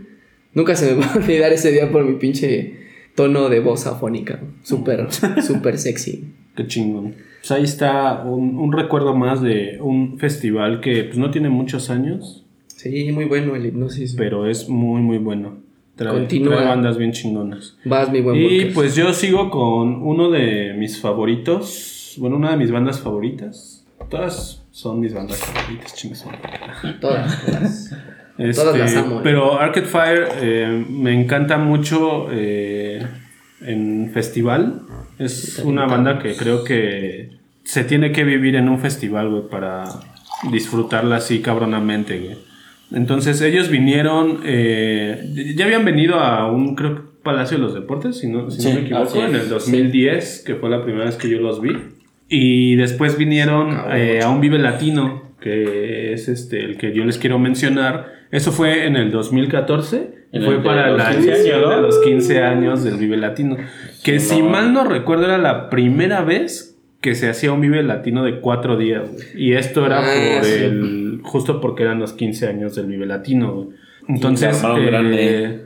Nunca se me va a olvidar ese día por mi pinche tono de voz afónica. Súper, súper sexy. Qué chingón. Pues ahí está un, un recuerdo más de un festival que pues no tiene muchos años, Sí, muy bueno el hipnosis. pero es muy muy bueno. Trae, Continúa. trae bandas bien chingonas. Vas, mi buen Y pues yo sigo con uno de mis favoritos, bueno, una de mis bandas favoritas. Todas son mis bandas favoritas, chingas. Todas, todas. Este, Todas las amo, eh. Pero Arcade Fire eh, me encanta mucho eh, en festival. Es una banda que creo que se tiene que vivir en un festival, güey, para disfrutarla así cabronamente, güey. Entonces ellos vinieron, eh, ya habían venido a un, creo que Palacio de los Deportes, si no, si no Sí, me equivoco, en el 2010, que fue la primera vez que yo los vi. Y después vinieron eh, a un Vive Latino, que es este el que yo les quiero mencionar. Eso fue en el 2014. En fue el para los la 15 edición de los 15 años del Vive Latino. Que Sí, si no. mal no recuerdo era la primera vez que se hacía un Vive Latino de cuatro días. Y esto era Ah, por sí. el... Justo porque eran los 15 años del Vive Latino. Entonces... eh,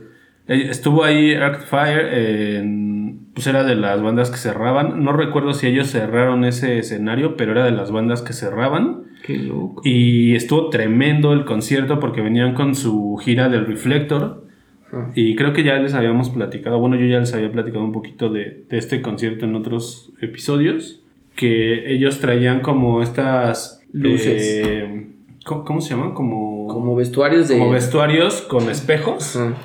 eh, Estuvo ahí Arcade Fire, en- pues era de las bandas que cerraban. No recuerdo si ellos cerraron ese escenario, pero era de las bandas que cerraban. Qué loco. Y estuvo tremendo el concierto porque venían con su gira del Reflector. Ah. Y creo que ya les habíamos platicado, bueno, yo ya les había platicado un poquito de, de este concierto en otros episodios, que ellos traían como estas Luces. eh, ¿cómo, cómo se llaman? Como, Como vestuarios de. como vestuarios con espejos Ajá.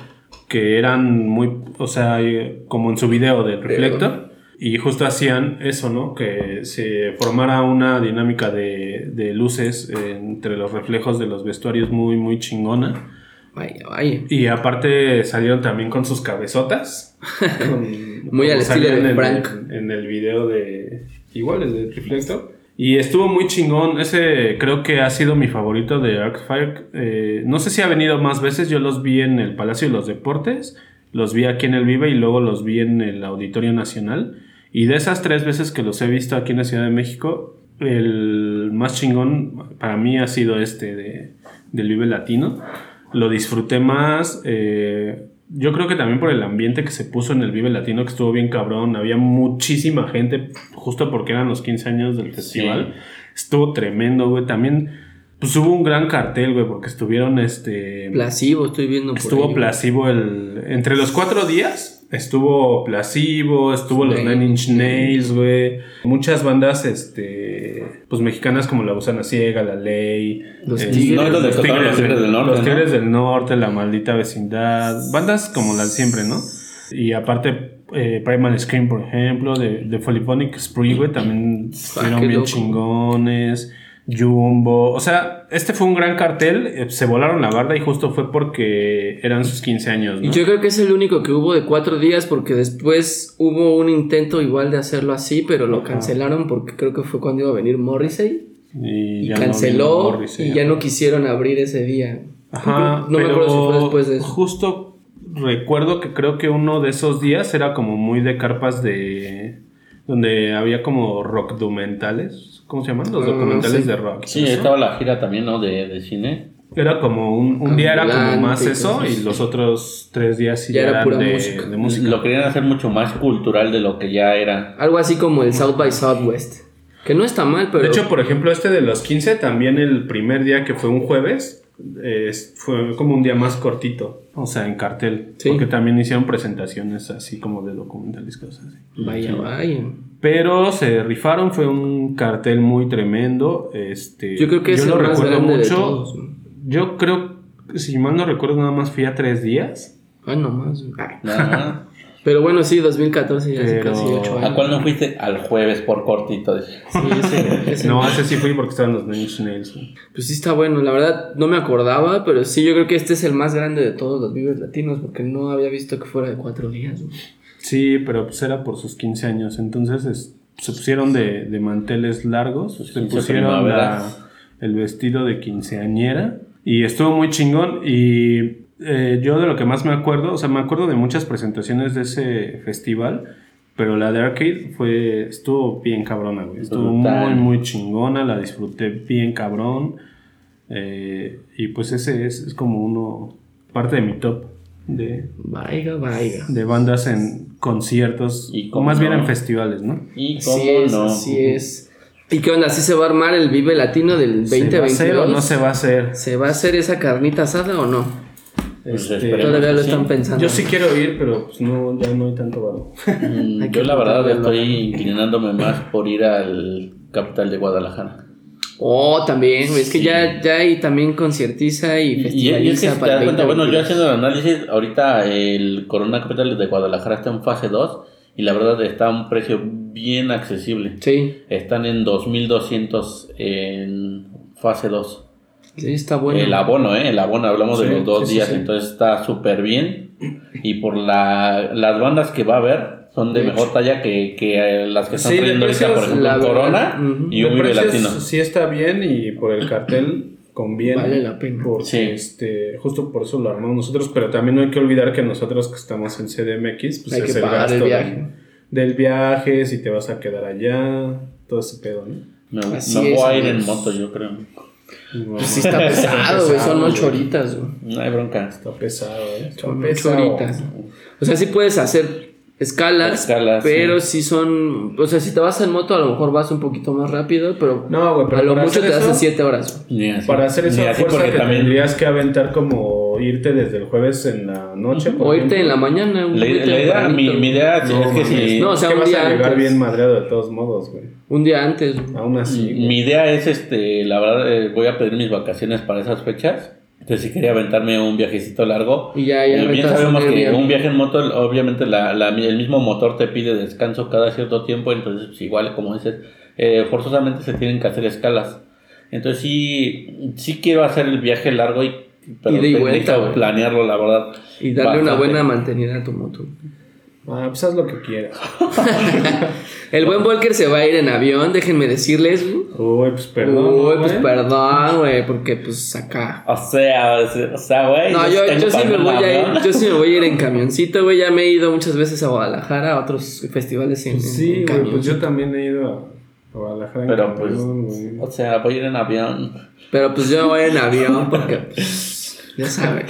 que eran muy, o sea, como en su video del reflector. Y justo hacían eso, ¿no? Que se formara una dinámica de, de luces entre los reflejos de los vestuarios muy, muy chingona. Vaya, vaya. Y aparte salieron también con sus cabezotas. con- Muy al estilo de en Frank. En, el video de. Igual, el de Reflector. Y estuvo muy chingón. Ese creo que ha sido mi favorito de Arcfire. Eh, no sé si ha venido más veces. Yo los vi en el Palacio de los Deportes. Los vi aquí en el Vive y luego los vi en el Auditorio Nacional. Y de esas tres veces que los he visto aquí en la Ciudad de México, el más chingón para mí ha sido este de, del Vive Latino. Lo disfruté más. eh, yo creo que también por el ambiente que se puso en el Vive Latino, que estuvo bien cabrón. Había muchísima gente, justo porque eran los 15 años del festival. Estuvo tremendo, güey. También, pues hubo un gran cartel, güey, porque estuvieron este. Plasivo, estoy viendo por Estuvo ahí. Plasivo el. Entre los cuatro días. Estuvo Plasivo, estuvo los Nine Inch Nails, güey. Muchas bandas, este. Pues mexicanas como La Gusana Ciega, La Ley. Los eh, Tigres. No, los Tigres del Norte, Los ¿no? Tigres del Norte, La Maldita Vecindad. Bandas como las siempre, ¿no? Y aparte, eh, Primal Scream, por ejemplo, de, de Polyphonic Spree, güey, también estuvieron Ah, bien loco. chingones. Jumbo. O sea, este fue un gran cartel. eh, Se volaron la barda y justo fue porque eran sus 15 años, Y ¿no? yo creo que es el único que hubo de cuatro días porque después hubo un intento igual de hacerlo así, pero lo cancelaron porque creo que fue cuando iba a venir Morrissey Y, y ya no canceló Morrissey, y ya no quisieron abrir ese día. Ajá, no me acuerdo si fue después de eso. Justo recuerdo que creo que uno de esos días era como muy de carpas de. donde había como rock documentales. ¿Cómo se llaman? Los Ah, documentales sí. de rock. Sí, ¿eso? estaba la gira también, ¿no? De, de cine. Era como un, un día era como más eso y los otros tres días sí Ya era eran pura de, música. de música. Lo querían hacer mucho más cultural de lo que ya era. Algo así como el South by Southwest. Que no está mal, pero. De hecho, por ejemplo, este de los 15, también el primer día que fue un jueves, eh, fue como un día más cortito, o sea, en cartel. Sí. Porque también hicieron presentaciones así como de documentales, cosas así. vaya, vaya. Pero se rifaron, fue un cartel muy tremendo. Este, Yo creo que es yo el lo más recuerdo grande de mucho. todos. Yo creo, si mal no recuerdo, nada más fui a tres días. Ay, nomás. güey. Pero bueno, sí, 2014 ya hace Pero- casi 8 años. ¿A cuál no fuiste? Al jueves por cortito. Sí, ese- ese- No, ese sí fui porque estaban los Nine Nails. Pues sí está bueno, la verdad no me acordaba, pero sí yo creo que este es el más grande de todos los Vives Latinos porque no había visto que fuera de cuatro días. güey. Sí, pero pues era por sus 15 años. Entonces es- se pusieron de, de manteles largos, se 15 pusieron la- el vestido de quinceañera y estuvo muy chingón. Y eh, yo de lo que más me acuerdo, o sea, me acuerdo de muchas presentaciones de ese festival, pero la de Arcade fue, estuvo bien cabrona, güey. Estuvo muy, muy chingona, la disfruté bien cabrón. Eh, y pues ese es, es como uno, parte de mi top de, Vaya, vaya. de bandas en conciertos, Y o más bien no. en festivales, ¿no? ¿Y cómo Así es, no? así es. ¿Y qué onda? ¿Así se va a armar el Vive Latino del ¿Se va a hacer 2022? o no se va a hacer? ¿Se va a hacer esa carnita asada o no? Pues Este, Todavía lo sí. están pensando. yo sí quiero ir, pero pues no, ya no hay tanto varo. Mm, Hay Yo la verdad estoy inclinándome más por ir al capital de Guadalajara. Oh, también, güey, es que ya, ya hay también conciertiza y Y, y es que festivaliza te das cuenta, bueno, yo 2022. haciendo el análisis, ahorita el Corona Capital de Guadalajara está en fase 2 y la verdad está a un precio bien accesible. Sí, Están en 2200 en fase 2. Sí, está bueno. El abono, ¿eh? El abono, hablamos de los dos sí, días, sí. entonces está súper bien. Y por la, las bandas que va a haber, son de De mejor talla que, que eh, las que están trayendo ahorita, por ejemplo, la verdad, Corona y un De Vive precios Latino. Sí está bien y por el cartel conviene. Vale la pena. Porque Sí. este, justo por eso lo armamos nosotros, pero también no hay que olvidar que nosotros que estamos en CDMX, pues Hay es que el pagar el gasto viaje. del- del viaje, si te vas a quedar allá, todo ese pedo, ¿no? Me, Así me voy a ir en moto, yo creo. Pues sí está pesado, güey, son ocho horitas, güey. No hay bronca. Está pesado, ¿eh? Son ocho horitas. O sea, sí puedes hacer escalas, Escalas, pero sí. sí son... O sea, si te vas en moto a lo mejor vas un poquito más rápido, pero No, güey, pero a lo mucho te hacen siete horas. Para hacer Ni eso a así fuerza porque te también tendrías que aventar como o irte desde el jueves en la noche. por O irte ejemplo. en la mañana. un La, la idea, mi, mi idea No, es que mames. si... No, o sea, Es que un vas día a llegar antes. bien madreado de todos modos, güey. Un día antes. Aún así. güey. Mi idea es, este, la verdad, eh, voy a pedir mis vacaciones para esas fechas. Entonces, si quería aventarme un viajecito largo. Y ya, ya Eh, bien sabemos que un viaje en moto, obviamente, la, la- el mismo motor te pide descanso cada cierto tiempo. Entonces, pues, igual, como dices, eh, forzosamente se tienen que hacer escalas. Entonces, sí, sí quiero hacer el viaje largo y. Pero y te- vuelta, planearlo, la verdad. Y darle una buena mantenida a tu moto. Ah, pues haz lo que quieras. El buen Volker se va a ir en avión, déjenme decirles. güey. Uy, pues perdón. Uy, pues perdón, güey, porque pues acá. O sea, o sea, güey. No, yo, yo sí me voy a ir, yo sí me voy a ir en camioncito, güey. Ya me he ido muchas veces a Guadalajara, a otros festivales en, Sí, en güey, pues yo también he ido a Guadalajara. en Pero pues, o sea, voy a ir en avión. Pero pues yo voy en avión porque, pues, ya saben.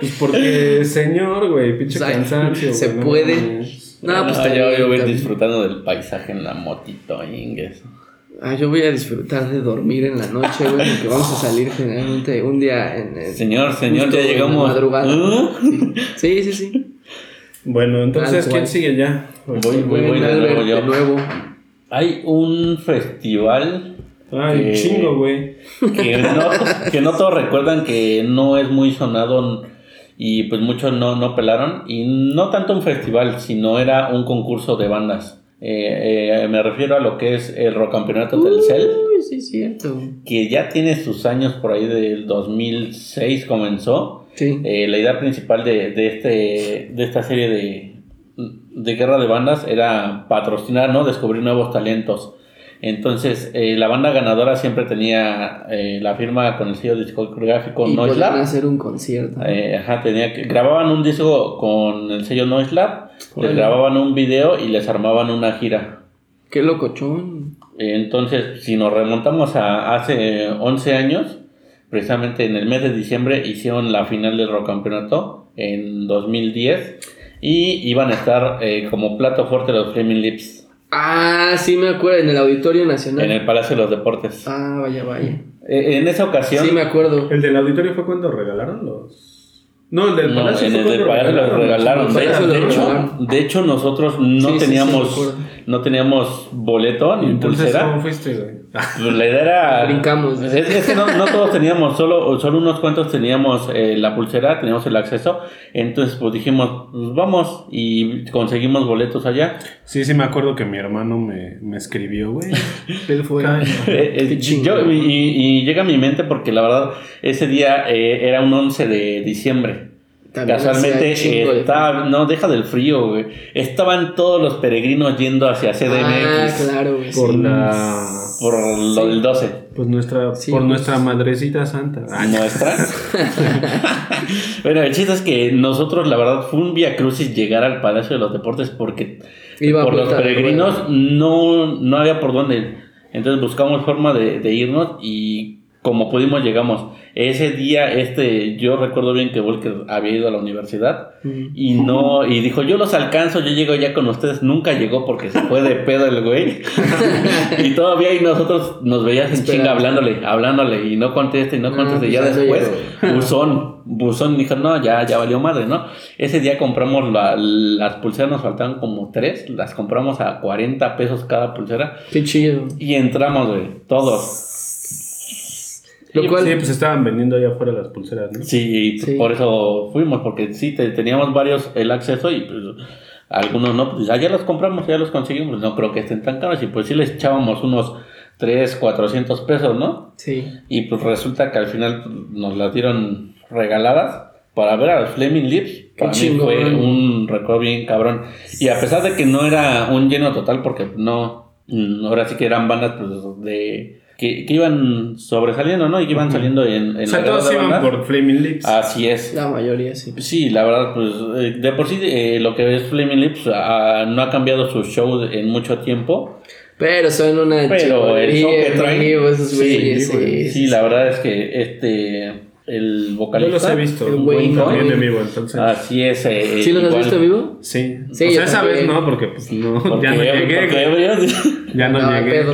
Pues porque, señor, güey, pinche O sea, cansancio. se güey, puede. No, pues No, está yo, voy está bien. disfrutando del paisaje en la motito, ingues. Ah, yo voy a disfrutar de dormir en la noche, güey, porque vamos a salir generalmente un día en... en- Señor, señor, ya en la llegamos. madrugada. ¿Ah? Sí, sí, sí. Bueno, entonces, ¿quién sigue ya? Voy, voy, voy de nuevo yo. de nuevo. Hay un festival Ay, Eh, chingo, güey. que no, que no todos recuerdan que no es muy sonado y pues muchos no, no pelaron. Y no tanto un festival, sino era un concurso de bandas. Eh, eh, me refiero a lo que es el Rock Campeonato Telcel, Uy, sí, cierto. que ya tiene sus años por ahí del 2006 comenzó. Sí. Eh, la idea principal de, de, este, de esta serie de, de guerra de bandas era patrocinar, ¿no? Descubrir nuevos talentos. Entonces, eh, la banda ganadora siempre tenía eh, la firma con el sello discográfico y podían Noiselab. hacer un concierto. Eh, ajá, tenía que, grababan un disco con el sello Noiselab, les Órale. grababan un video y les armaban una gira. Qué locochón. Entonces, si nos remontamos a hace 11 años, precisamente en el mes de diciembre hicieron la final del Rock Campeonato en 2010 y iban a estar eh, como plato fuerte los Flaming Lips Ah, sí me acuerdo, en el Auditorio Nacional. en el Palacio de los Deportes. Ah, vaya, vaya. Eh, en esa ocasión, Sí me acuerdo. ¿El del auditorio fue cuando regalaron los.? No, el del no, Palacio en el del Palacio los regalaron. El De, Palacio de los hecho, regalaron. de hecho, nosotros no Sí, sí, sí, teníamos. No teníamos boleto ni Entonces, pulsera. ¿cómo fuiste, güey? Pues la idea era. Brincamos. Es, es que no, no todos teníamos, solo, solo unos cuantos teníamos eh, la pulsera, teníamos el acceso. Entonces, pues dijimos, pues vamos y conseguimos boletos allá. Sí, sí, me acuerdo que mi hermano me, me escribió, güey. Él fue. Eh, eh, yo- y, y llega a mi mente porque la verdad, ese día eh, era un 11 de diciembre. También Casualmente estaba, no, deja del frío, güey. Estaban todos los peregrinos yendo hacia CDMX Ah, claro, güey. por sí. la. por lo del 12. Pues nuestra, Sí, por pues. nuestra madrecita santa. Nuestra. bueno, el chiste es que nosotros, la verdad, fue un via crucis llegar al Palacio de los Deportes porque Iba por los peregrinos no, no había por dónde. Entonces buscamos forma de, de irnos y como pudimos llegamos. Ese día, este, yo recuerdo bien que Volker había ido a la universidad Mm. y no, y dijo, yo los alcanzo, yo llego ya con ustedes. Nunca llegó porque se fue de pedo el güey. y todavía ahí nosotros nos veías en chinga hablándole, hablándole y no conteste y no Ah, conteste. pues ya no después, buzón, buzón dijo, no, ya, ya valió madre, ¿no? Ese día compramos la- las pulseras, nos faltaban como tres, las compramos a 40 pesos cada pulsera Qué chido. y entramos, güey, todos. Lo cual, Sí, pues estaban vendiendo allá afuera las pulseras, ¿no? Sí, Sí. por eso fuimos, porque sí, te- teníamos varios el acceso y pues, algunos no, pues ya los compramos, ya los conseguimos, no creo que estén tan caros y pues sí les echábamos unos 3, 400 pesos, ¿no? sí. Y pues resulta que al final pues, nos las dieron regaladas para ver a los Flaming Lips. Para mí fue un recuerdo bien cabrón. Y a pesar de que no era un lleno total, porque no, ahora sí que eran bandas pues, de... Que, que iban sobresaliendo, ¿no? Y que iban saliendo en, en O sea, la todos iban por Flaming Lips. Así es. La mayoría sí. Sí, la verdad, pues eh, de por sí eh, lo que es Flaming Lips ah, no ha cambiado su show en mucho tiempo. Pero son una Pero el show que traen. Sí, güey. sí, Sí, la verdad es que este el Yo vocalista. los he visto. El Wayne también en vivo, entonces. Así es. eh, ¿Sí los has igual. visto en vivo? Sí. Sí, o yo sea, esa vez no, porque pues no, Porque, ya no llegué. güey. Ya no, Andaba llegué. pedo.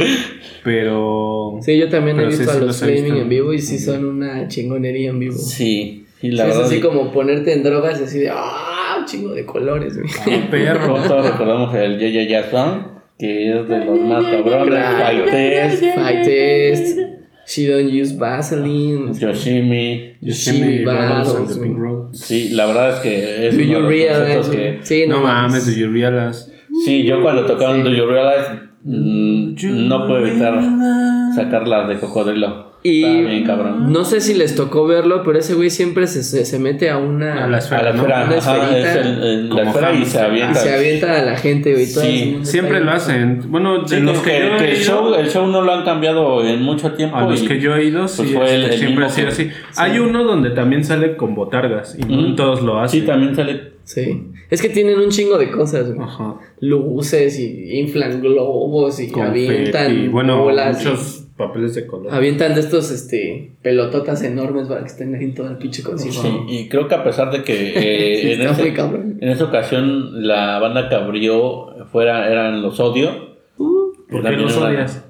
Pero. Sí, yo también he sí, visto sí a los visto. Flaming en vivo y sí son una chingonería en vivo. Sí, y Sí, la es verdad. así como ponerte en drogas y así de ¡ah! Un chingo de colores, güey. Ah, perro. Todos recordamos el Yaya Jason, que es de los más cabrones. Fight Test, Fight Test. She don't use Vaseline. Yoshimi. And the güey. Pink Road. Sí, la verdad es que es Do uno you de los realize? que. Sí, No mames, do you realize? Sí, yo cuando tocaron Sí. Do You Realize mm, no puedo evitar sacarlas de cocodrilo. Y Está bien, cabrón. no sé si les tocó verlo, pero ese güey siempre se, se, se mete a una. A la A esfera, la ¿no? esfera, Una ajá, esferita. es el- el- la esfera y se y avienta. se avienta a la gente, güey. Sí, Siempre lo hacen. Bueno, de Sí, los que, que, yo que el, ido, show, el show no lo han cambiado en mucho tiempo. a los y- que yo he ido, sí, pues fue el- este, el siempre ha sido así. Hay uno donde también sale con botargas y no Mm. en todos lo hacen. Sí, también sale. Sí. Es que tienen un chingo de cosas, güey. Ajá. Luces y inflan globos y Confeti, avientan bueno, bolas. y- muchos papeles de color. Avientan de estos este, pelototas enormes para que estén ahí en todo el pinche concierto. Sí, y creo que a pesar de que eh, Sí, en, ese- en esa ocasión la banda que abrió fuera, eran los Odio. ¿Por qué los odias?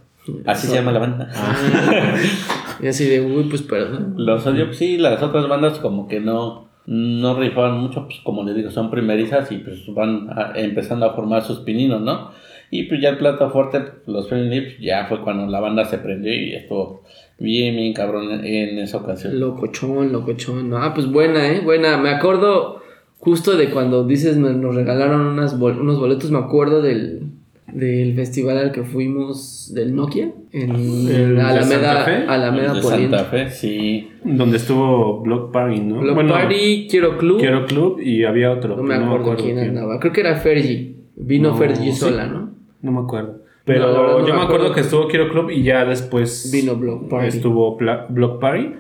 Así se llama la banda. Ah. y así de, uy, pues perdón. Los Odio, pues sí, las otras bandas como que no, no rifaban mucho, pues como les digo, son primerizas y pues van a- empezando a formar sus pininos, ¿no? Y pues ya el plato fuerte, los Friendly Lips, ya fue cuando la banda se prendió y estuvo bien, bien cabrón en, esa ocasión. Locochón, locochón. Ah, pues buena, ¿eh? Buena. Me acuerdo justo de cuando dices me- nos regalaron unas bol- unos boletos. Me acuerdo del, del festival al que fuimos del Nokia en ¿El Alameda, Santa Fe? Alameda de Poniente. Santa Fe, sí. Donde estuvo Block Party, ¿no? Block Bueno, Party, Quiero Club. Quiero Club y había otro. no me acuerdo, quién andaba. Creo que era Fergie. Vino No, Fergie sí. sola, ¿no? No me acuerdo. Pero No, no yo me acuerdo acuerdo. que estuvo Quiero Club y ya después Vino Block Party. estuvo Pla- Block Party.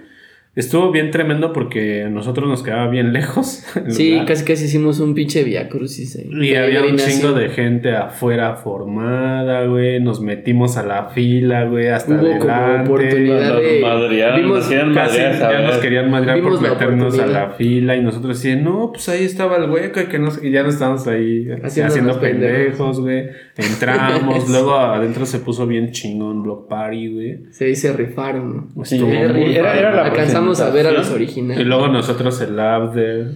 Estuvo bien tremendo porque a nosotros nos quedaba bien lejos. Sí, lugar. casi casi hicimos un pinche Via Crucis ahí. Y había un chingo de gente afuera formada, güey. Nos metimos a la fila, güey, hasta Hubo como adelante. oportunidad Nos de- madrearon, vimos nos querían Casi madrear, ya nos querían madrear por la meternos a la fila y nosotros decíamos, no, pues ahí estaba el hueco y que no sé", y ya nos estábamos ahí Haciendo pendejos, güey. Entramos, Sí. luego adentro se puso bien chingón Block Party, güey. Sí, se rifaron. ¿no? Sí, era- muy era- padre. era la Alcanzamos a ver a los originales. Y luego nosotros el Abder.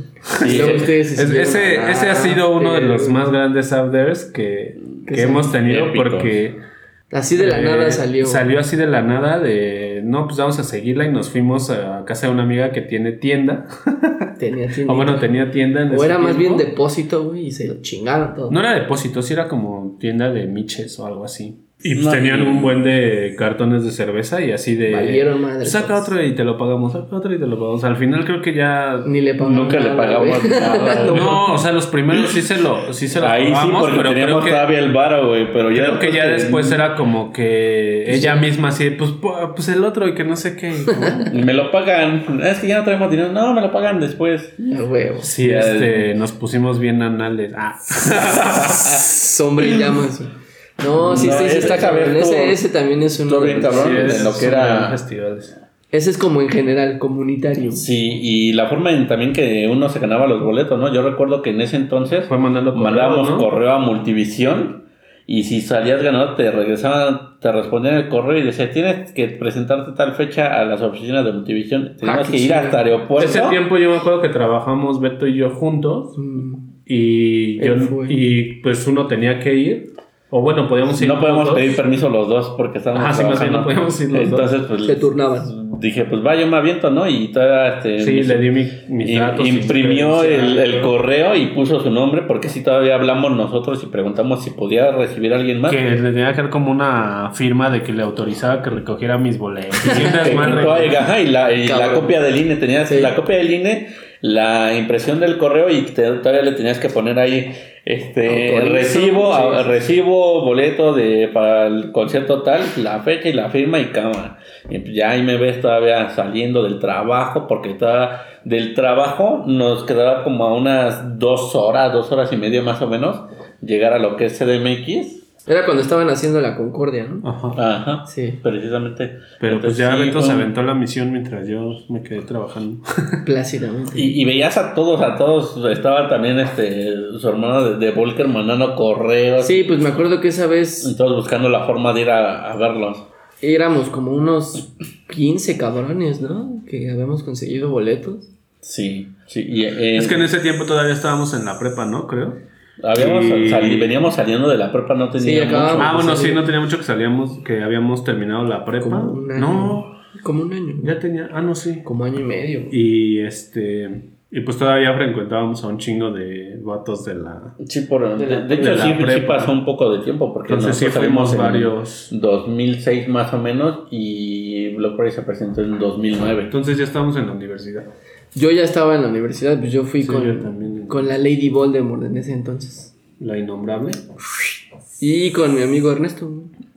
Y luego ustedes Es- ese, a ese ha sido uno de los más grandes Abders que, Que hemos tenido épicos. porque Así de la eh, nada salió. Salió así de la nada de, no, pues vamos a seguirla y nos fuimos a casa de una amiga que tiene tienda. Tenía tienda. O bueno, tenía tienda en O ese era más bien depósito, güey, y se lo chingaron todo. No era depósito, sí era como tienda de miches o algo así. Y pues No, tenían un buen de cartones de cerveza y así de... Valieron madre. Saca pues. otro y te lo pagamos, saca otro y te lo pagamos. Al final creo que ya... Ni le pagamos. Nunca le pagamos nada. No, o sea, los primeros sí se lo, sí se lo Ahí sí, pagamos, porque pero creo teníamos que, todavía el varo, güey, pero ya creo que ya después era como que ella misma así, pues, pu- pues el otro y que no sé qué. Me lo pagan. Es que ya no traemos dinero. No, me lo pagan después. Huevo. Sí, Ya, este, nos pusimos bien anales. Ah. Sombra y llamas. No, sí, No, sí, sí, está cabrón. Ese, ese también es de bien los- cabrón. Sí, es- lo que era- festivales. Ese es como en general, comunitario. Sí, y la forma en también que uno se ganaba los boletos, ¿no? Yo recuerdo que en ese entonces Fue mandando correo, mandábamos ¿no? correo a Multivisión y si salías ganador te regresaban, te respondían el correo y decía, tienes que presentarte tal fecha a las oficinas de Multivisión. Teníamos qué que ir hasta aeropuerto. Ese tiempo yo me acuerdo que trabajamos Beto y yo juntos Mm, y, yo, y pues uno tenía que ir. O bueno, podíamos ir. No podemos dos. pedir permiso los dos porque estábamos Ajá, sí, más bien no podíamos ir los dos. Entonces, pues Se turnaban. dije, pues va, yo me aviento, ¿no? Y todavía este, Sí, mis- le di mi, mis datos. imprimió el, el correo y puso su nombre porque si todavía hablamos nosotros y preguntamos si podía recibir a alguien más. Que le tenía que dar como una firma de que le autorizaba que recogiera mis boletos. Y. Oiga, la, y la Cabrón. copia del INE, tenías Sí. la copia del INE, la impresión del correo y te- todavía le tenías que poner ahí este recibo, a- recibo, boleto de para el concierto tal, la fecha y la firma y cámara. Y pues ya ahí me ves todavía saliendo del trabajo, porque todavía del trabajo nos quedaba como a unas dos horas, dos horas y media más o menos, llegar a lo que es CDMX. Era cuando estaban haciendo la Concordia, ¿no? Ajá. Ajá. Sí, Precisamente. Pero pues ya sí, Beto se aventó la misión mientras yo me quedé trabajando. plácidamente. Y, y veías a todos, a todos. Estaba también este su hermano de, de Volker mandando correos. Sí, pues me acuerdo que esa vez Y todos buscando la forma de ir a, a verlos. éramos como unos 15 cabrones, ¿no? Que habíamos conseguido boletos. Sí, sí. Y, eh, Es que en ese tiempo todavía estábamos en la prepa, ¿no? Creo. Habíamos y- sali- veníamos saliendo de la prepa, no tenía acabábamos. mucho. Ah, bueno, sí. sí, no tenía mucho que salíamos, que habíamos terminado la prepa. Como un año. No, Como un año. ya tenía, ah, no, sí. Como año y medio. Y este, y pues todavía frecuentábamos a un chingo de vatos de la... Sí, por, de, De la- de hecho de sí, pasó un poco de tiempo porque Entonces sí fuimos varios... 2006 más o menos y Block Party se presentó en 2009. Entonces ya estábamos en la universidad. Yo ya estaba en la universidad, pues yo fui Sí, con, yo también. con la Lady Voldemort en ese entonces. La innombrable. Y con mi amigo Ernesto.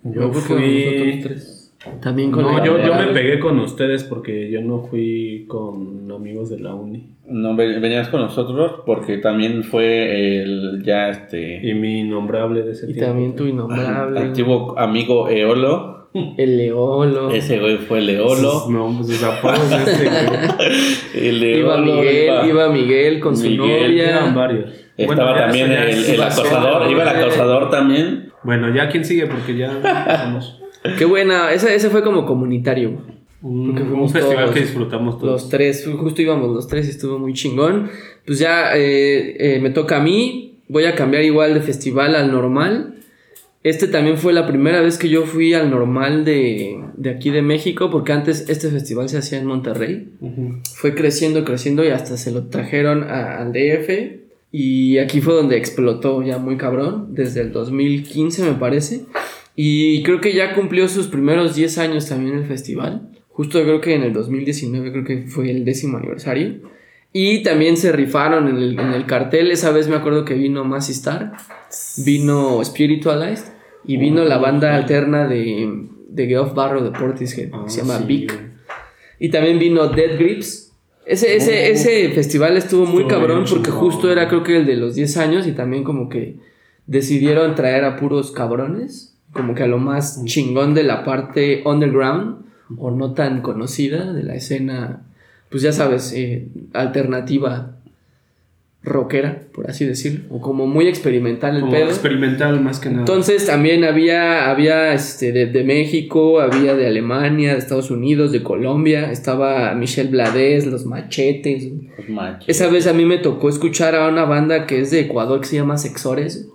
¿no? Yo fui- tres. También con No, la yo, yo me pegué con ustedes porque yo no fui con amigos de la uni. No ve- venías con nosotros porque también fue el ya este Y mi innombrable de ese Y tiempo. también tu innombrable. antiguo amigo Eolo. El Leolo. Ese güey fue el Eolo. No, pues sus apodos este güey. El Iba Eolo, Miguel, iba- iba Miguel con su Miguel, Eran novia. varios. Estaba Bueno, también el, el iba acosador, iba el acosador también. Bueno, ya quién sigue porque ya empezamos. Qué buena. Ese, ese fue como comunitario. Un, un festival todos. que disfrutamos todos. Los tres, justo íbamos los tres y estuvo muy chingón. Pues ya eh, eh, me toca a mí. Voy a cambiar igual de festival al normal. Este también fue la primera vez que yo fui al normal de, de aquí de México, porque antes este festival se hacía en Monterrey. Fue creciendo, creciendo y hasta se lo trajeron a- al DF. Y aquí fue donde explotó ya muy cabrón, desde el 2015 me parece. Y creo que ya cumplió sus primeros 10 años también el festival. Justo creo que en el 2019 creo que fue el décimo aniversario. Y también se rifaron en el, en el cartel. Esa vez me acuerdo que vino Massy Star, vino Spiritualized y vino la banda alterna de, de Geoff Barrow de Portishead, Ah, que se llama sí, Vic. güey. Y también vino Dead Grips. Ese, ese, Oh. ese festival estuvo muy Estuvo cabrón porque justo era creo que el de los 10 años y también como que decidieron traer a puros cabrones, como que a lo más chingón de la parte underground o no tan conocida de la escena, pues ya sabes, eh, alternativa rockera, por así decirlo, o como muy experimental el Como pedo. experimental más que nada. Entonces también había, había este, de, de México, había de Alemania, de Estados Unidos, de Colombia, estaba Michelle Blades, Los Machetes. Pues, manches. Esa vez a mí me tocó escuchar a una banda que es de Ecuador que se llama Sexores.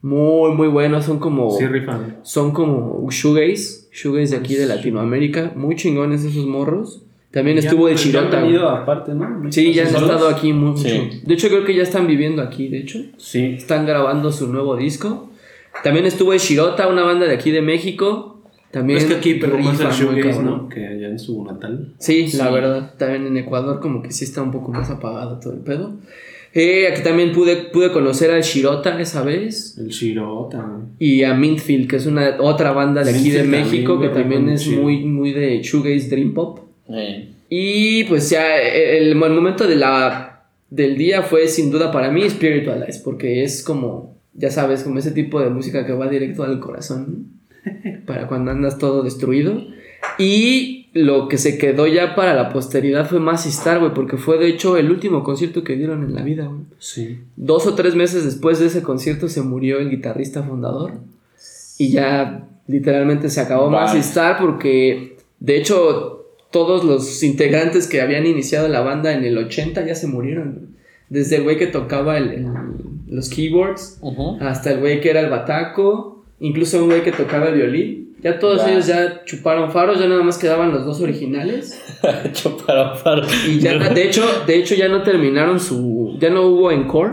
Muy, muy buenos, son como... sí, rifan. Son como shoegaze, shoegaze de aquí de Latinoamérica, muy chingones esos morros. También estuvo el Ya Chirota. han aparte, ¿no? Sí, ya han ¿Solos? estado aquí mucho. Sí. De hecho, creo que ya están viviendo aquí, de hecho. Sí. Están grabando su nuevo disco. También estuvo el Shirota, una banda de aquí de México. También Es que aquí pero más el cabrón. ¿no? Que allá en su natal. Sí, Sí. la verdad. También en Ecuador como que sí está un poco más apagado todo el pedo. Eh, aquí también pude, pude conocer al Shirota esa vez. El Shirota. Y a Mintfield, que es una otra banda de aquí de México, también, que también es muy, muy de shoegaze dream pop. Y pues ya eh, el, el momento de la, del día fue sin duda para mí Spiritualize, porque es como, ya sabes, como ese tipo de música que va directo al corazón, ¿no? para cuando andas todo destruido. Y lo que se quedó ya para la posteridad fue Massy Star, güey, porque fue de hecho el último concierto que dieron en la vida, güey. Sí. Dos o tres meses después de ese concierto se murió el guitarrista fundador. Y ya literalmente se acabó Bye. Massy Star porque de hecho todos los integrantes que habían iniciado la banda en el 80 ya se murieron. Desde el güey que tocaba el- el- los keyboards hasta el güey que era el bataco, incluso un güey que tocaba el violín. Ya todos ellos ya chuparon faros, ya nada más quedaban los dos originales. Para, para- Y ya, de hecho, de hecho ya no terminaron su, ya no hubo encore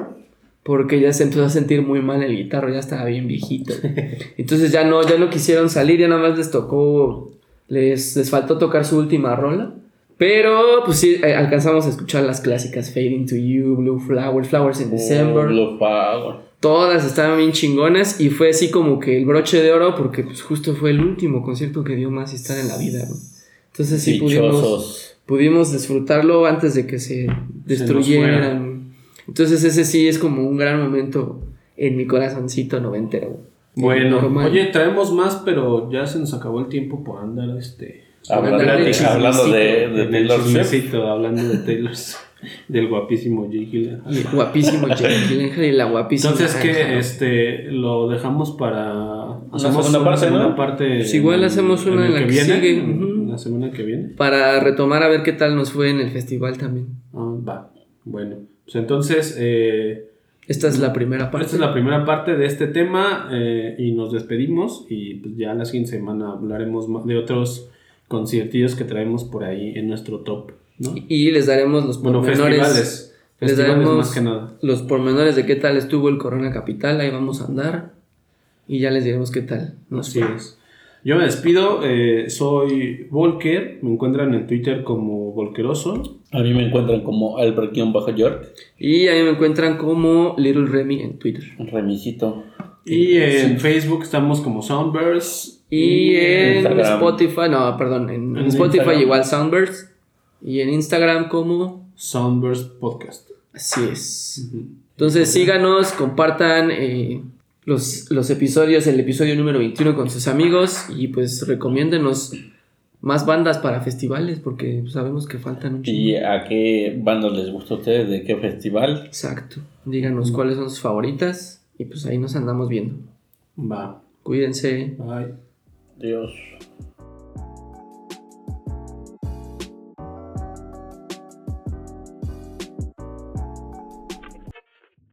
porque ya se empezó a sentir muy mal el guitarro, ya estaba bien viejito. Entonces ya no, ya no quisieron salir, ya nada más les tocó, les, les faltó tocar su última rola. Pero pues sí, eh, alcanzamos a escuchar las clásicas Fading to You, Blue Flowers, Flowers in December. Blue Power. Todas estaban bien chingonas y fue así como que el broche de oro porque pues justo fue el último concierto que dio más estar en la vida. ¿no? Entonces sí pudimos Dichosos. pudimos disfrutarlo antes de que se destruyeran. Entonces ese sí es como un gran momento en mi corazoncito noventero. Bueno, normal. oye, traemos más, pero ya se nos acabó el tiempo por andar este. Hablando, de, hablando de, de Taylor Swift. hablando de Taylor Swift, del guapísimo Jake Gyllenhaal. El guapísimo Jake Gyllenhaal y la guapísima. Entonces, que este lo dejamos para. segunda parte, ¿no? parte Pues igual en- hacemos una en la que viene, sigue, en ujú. La semana que viene. Para retomar a ver qué tal nos fue en el festival también. Ah, va. Bueno, pues entonces. Eh, Esta es la primera parte. Esta es la primera parte de este tema eh, y nos despedimos y pues ya la siguiente semana hablaremos de otros conciertillos que traemos por ahí en nuestro top, ¿no? Y les daremos los Bueno, pormenores. festivales. Les daremos más que nada. los pormenores de qué tal estuvo el Corona Capital. Ahí vamos a andar. Y ya les diremos qué tal. nos Así es. Yo me despido, eh, soy Volker, me encuentran en Twitter como Volkeroso. A mí me encuentran como Albert-York, Y ahí me encuentran como Little Remy en Twitter. remisito. Y en Facebook estamos como Soundburst. Y en Instagram. Spotify, no, perdón, en, En Spotify Instagram. igual Soundburst. Y en Instagram como... Soundburst Podcast. Así es. Entonces síganos, compartan eh, los, los episodios, el episodio número 21 con sus amigos y pues recomiéndenos más bandas para festivales porque sabemos que faltan un chingo. ¿Y a qué bandas les gusta a ustedes? ¿De qué festival? Exacto. Díganos cuáles son sus favoritas y pues ahí nos andamos viendo. Va. Cuídense. Bye. Dios.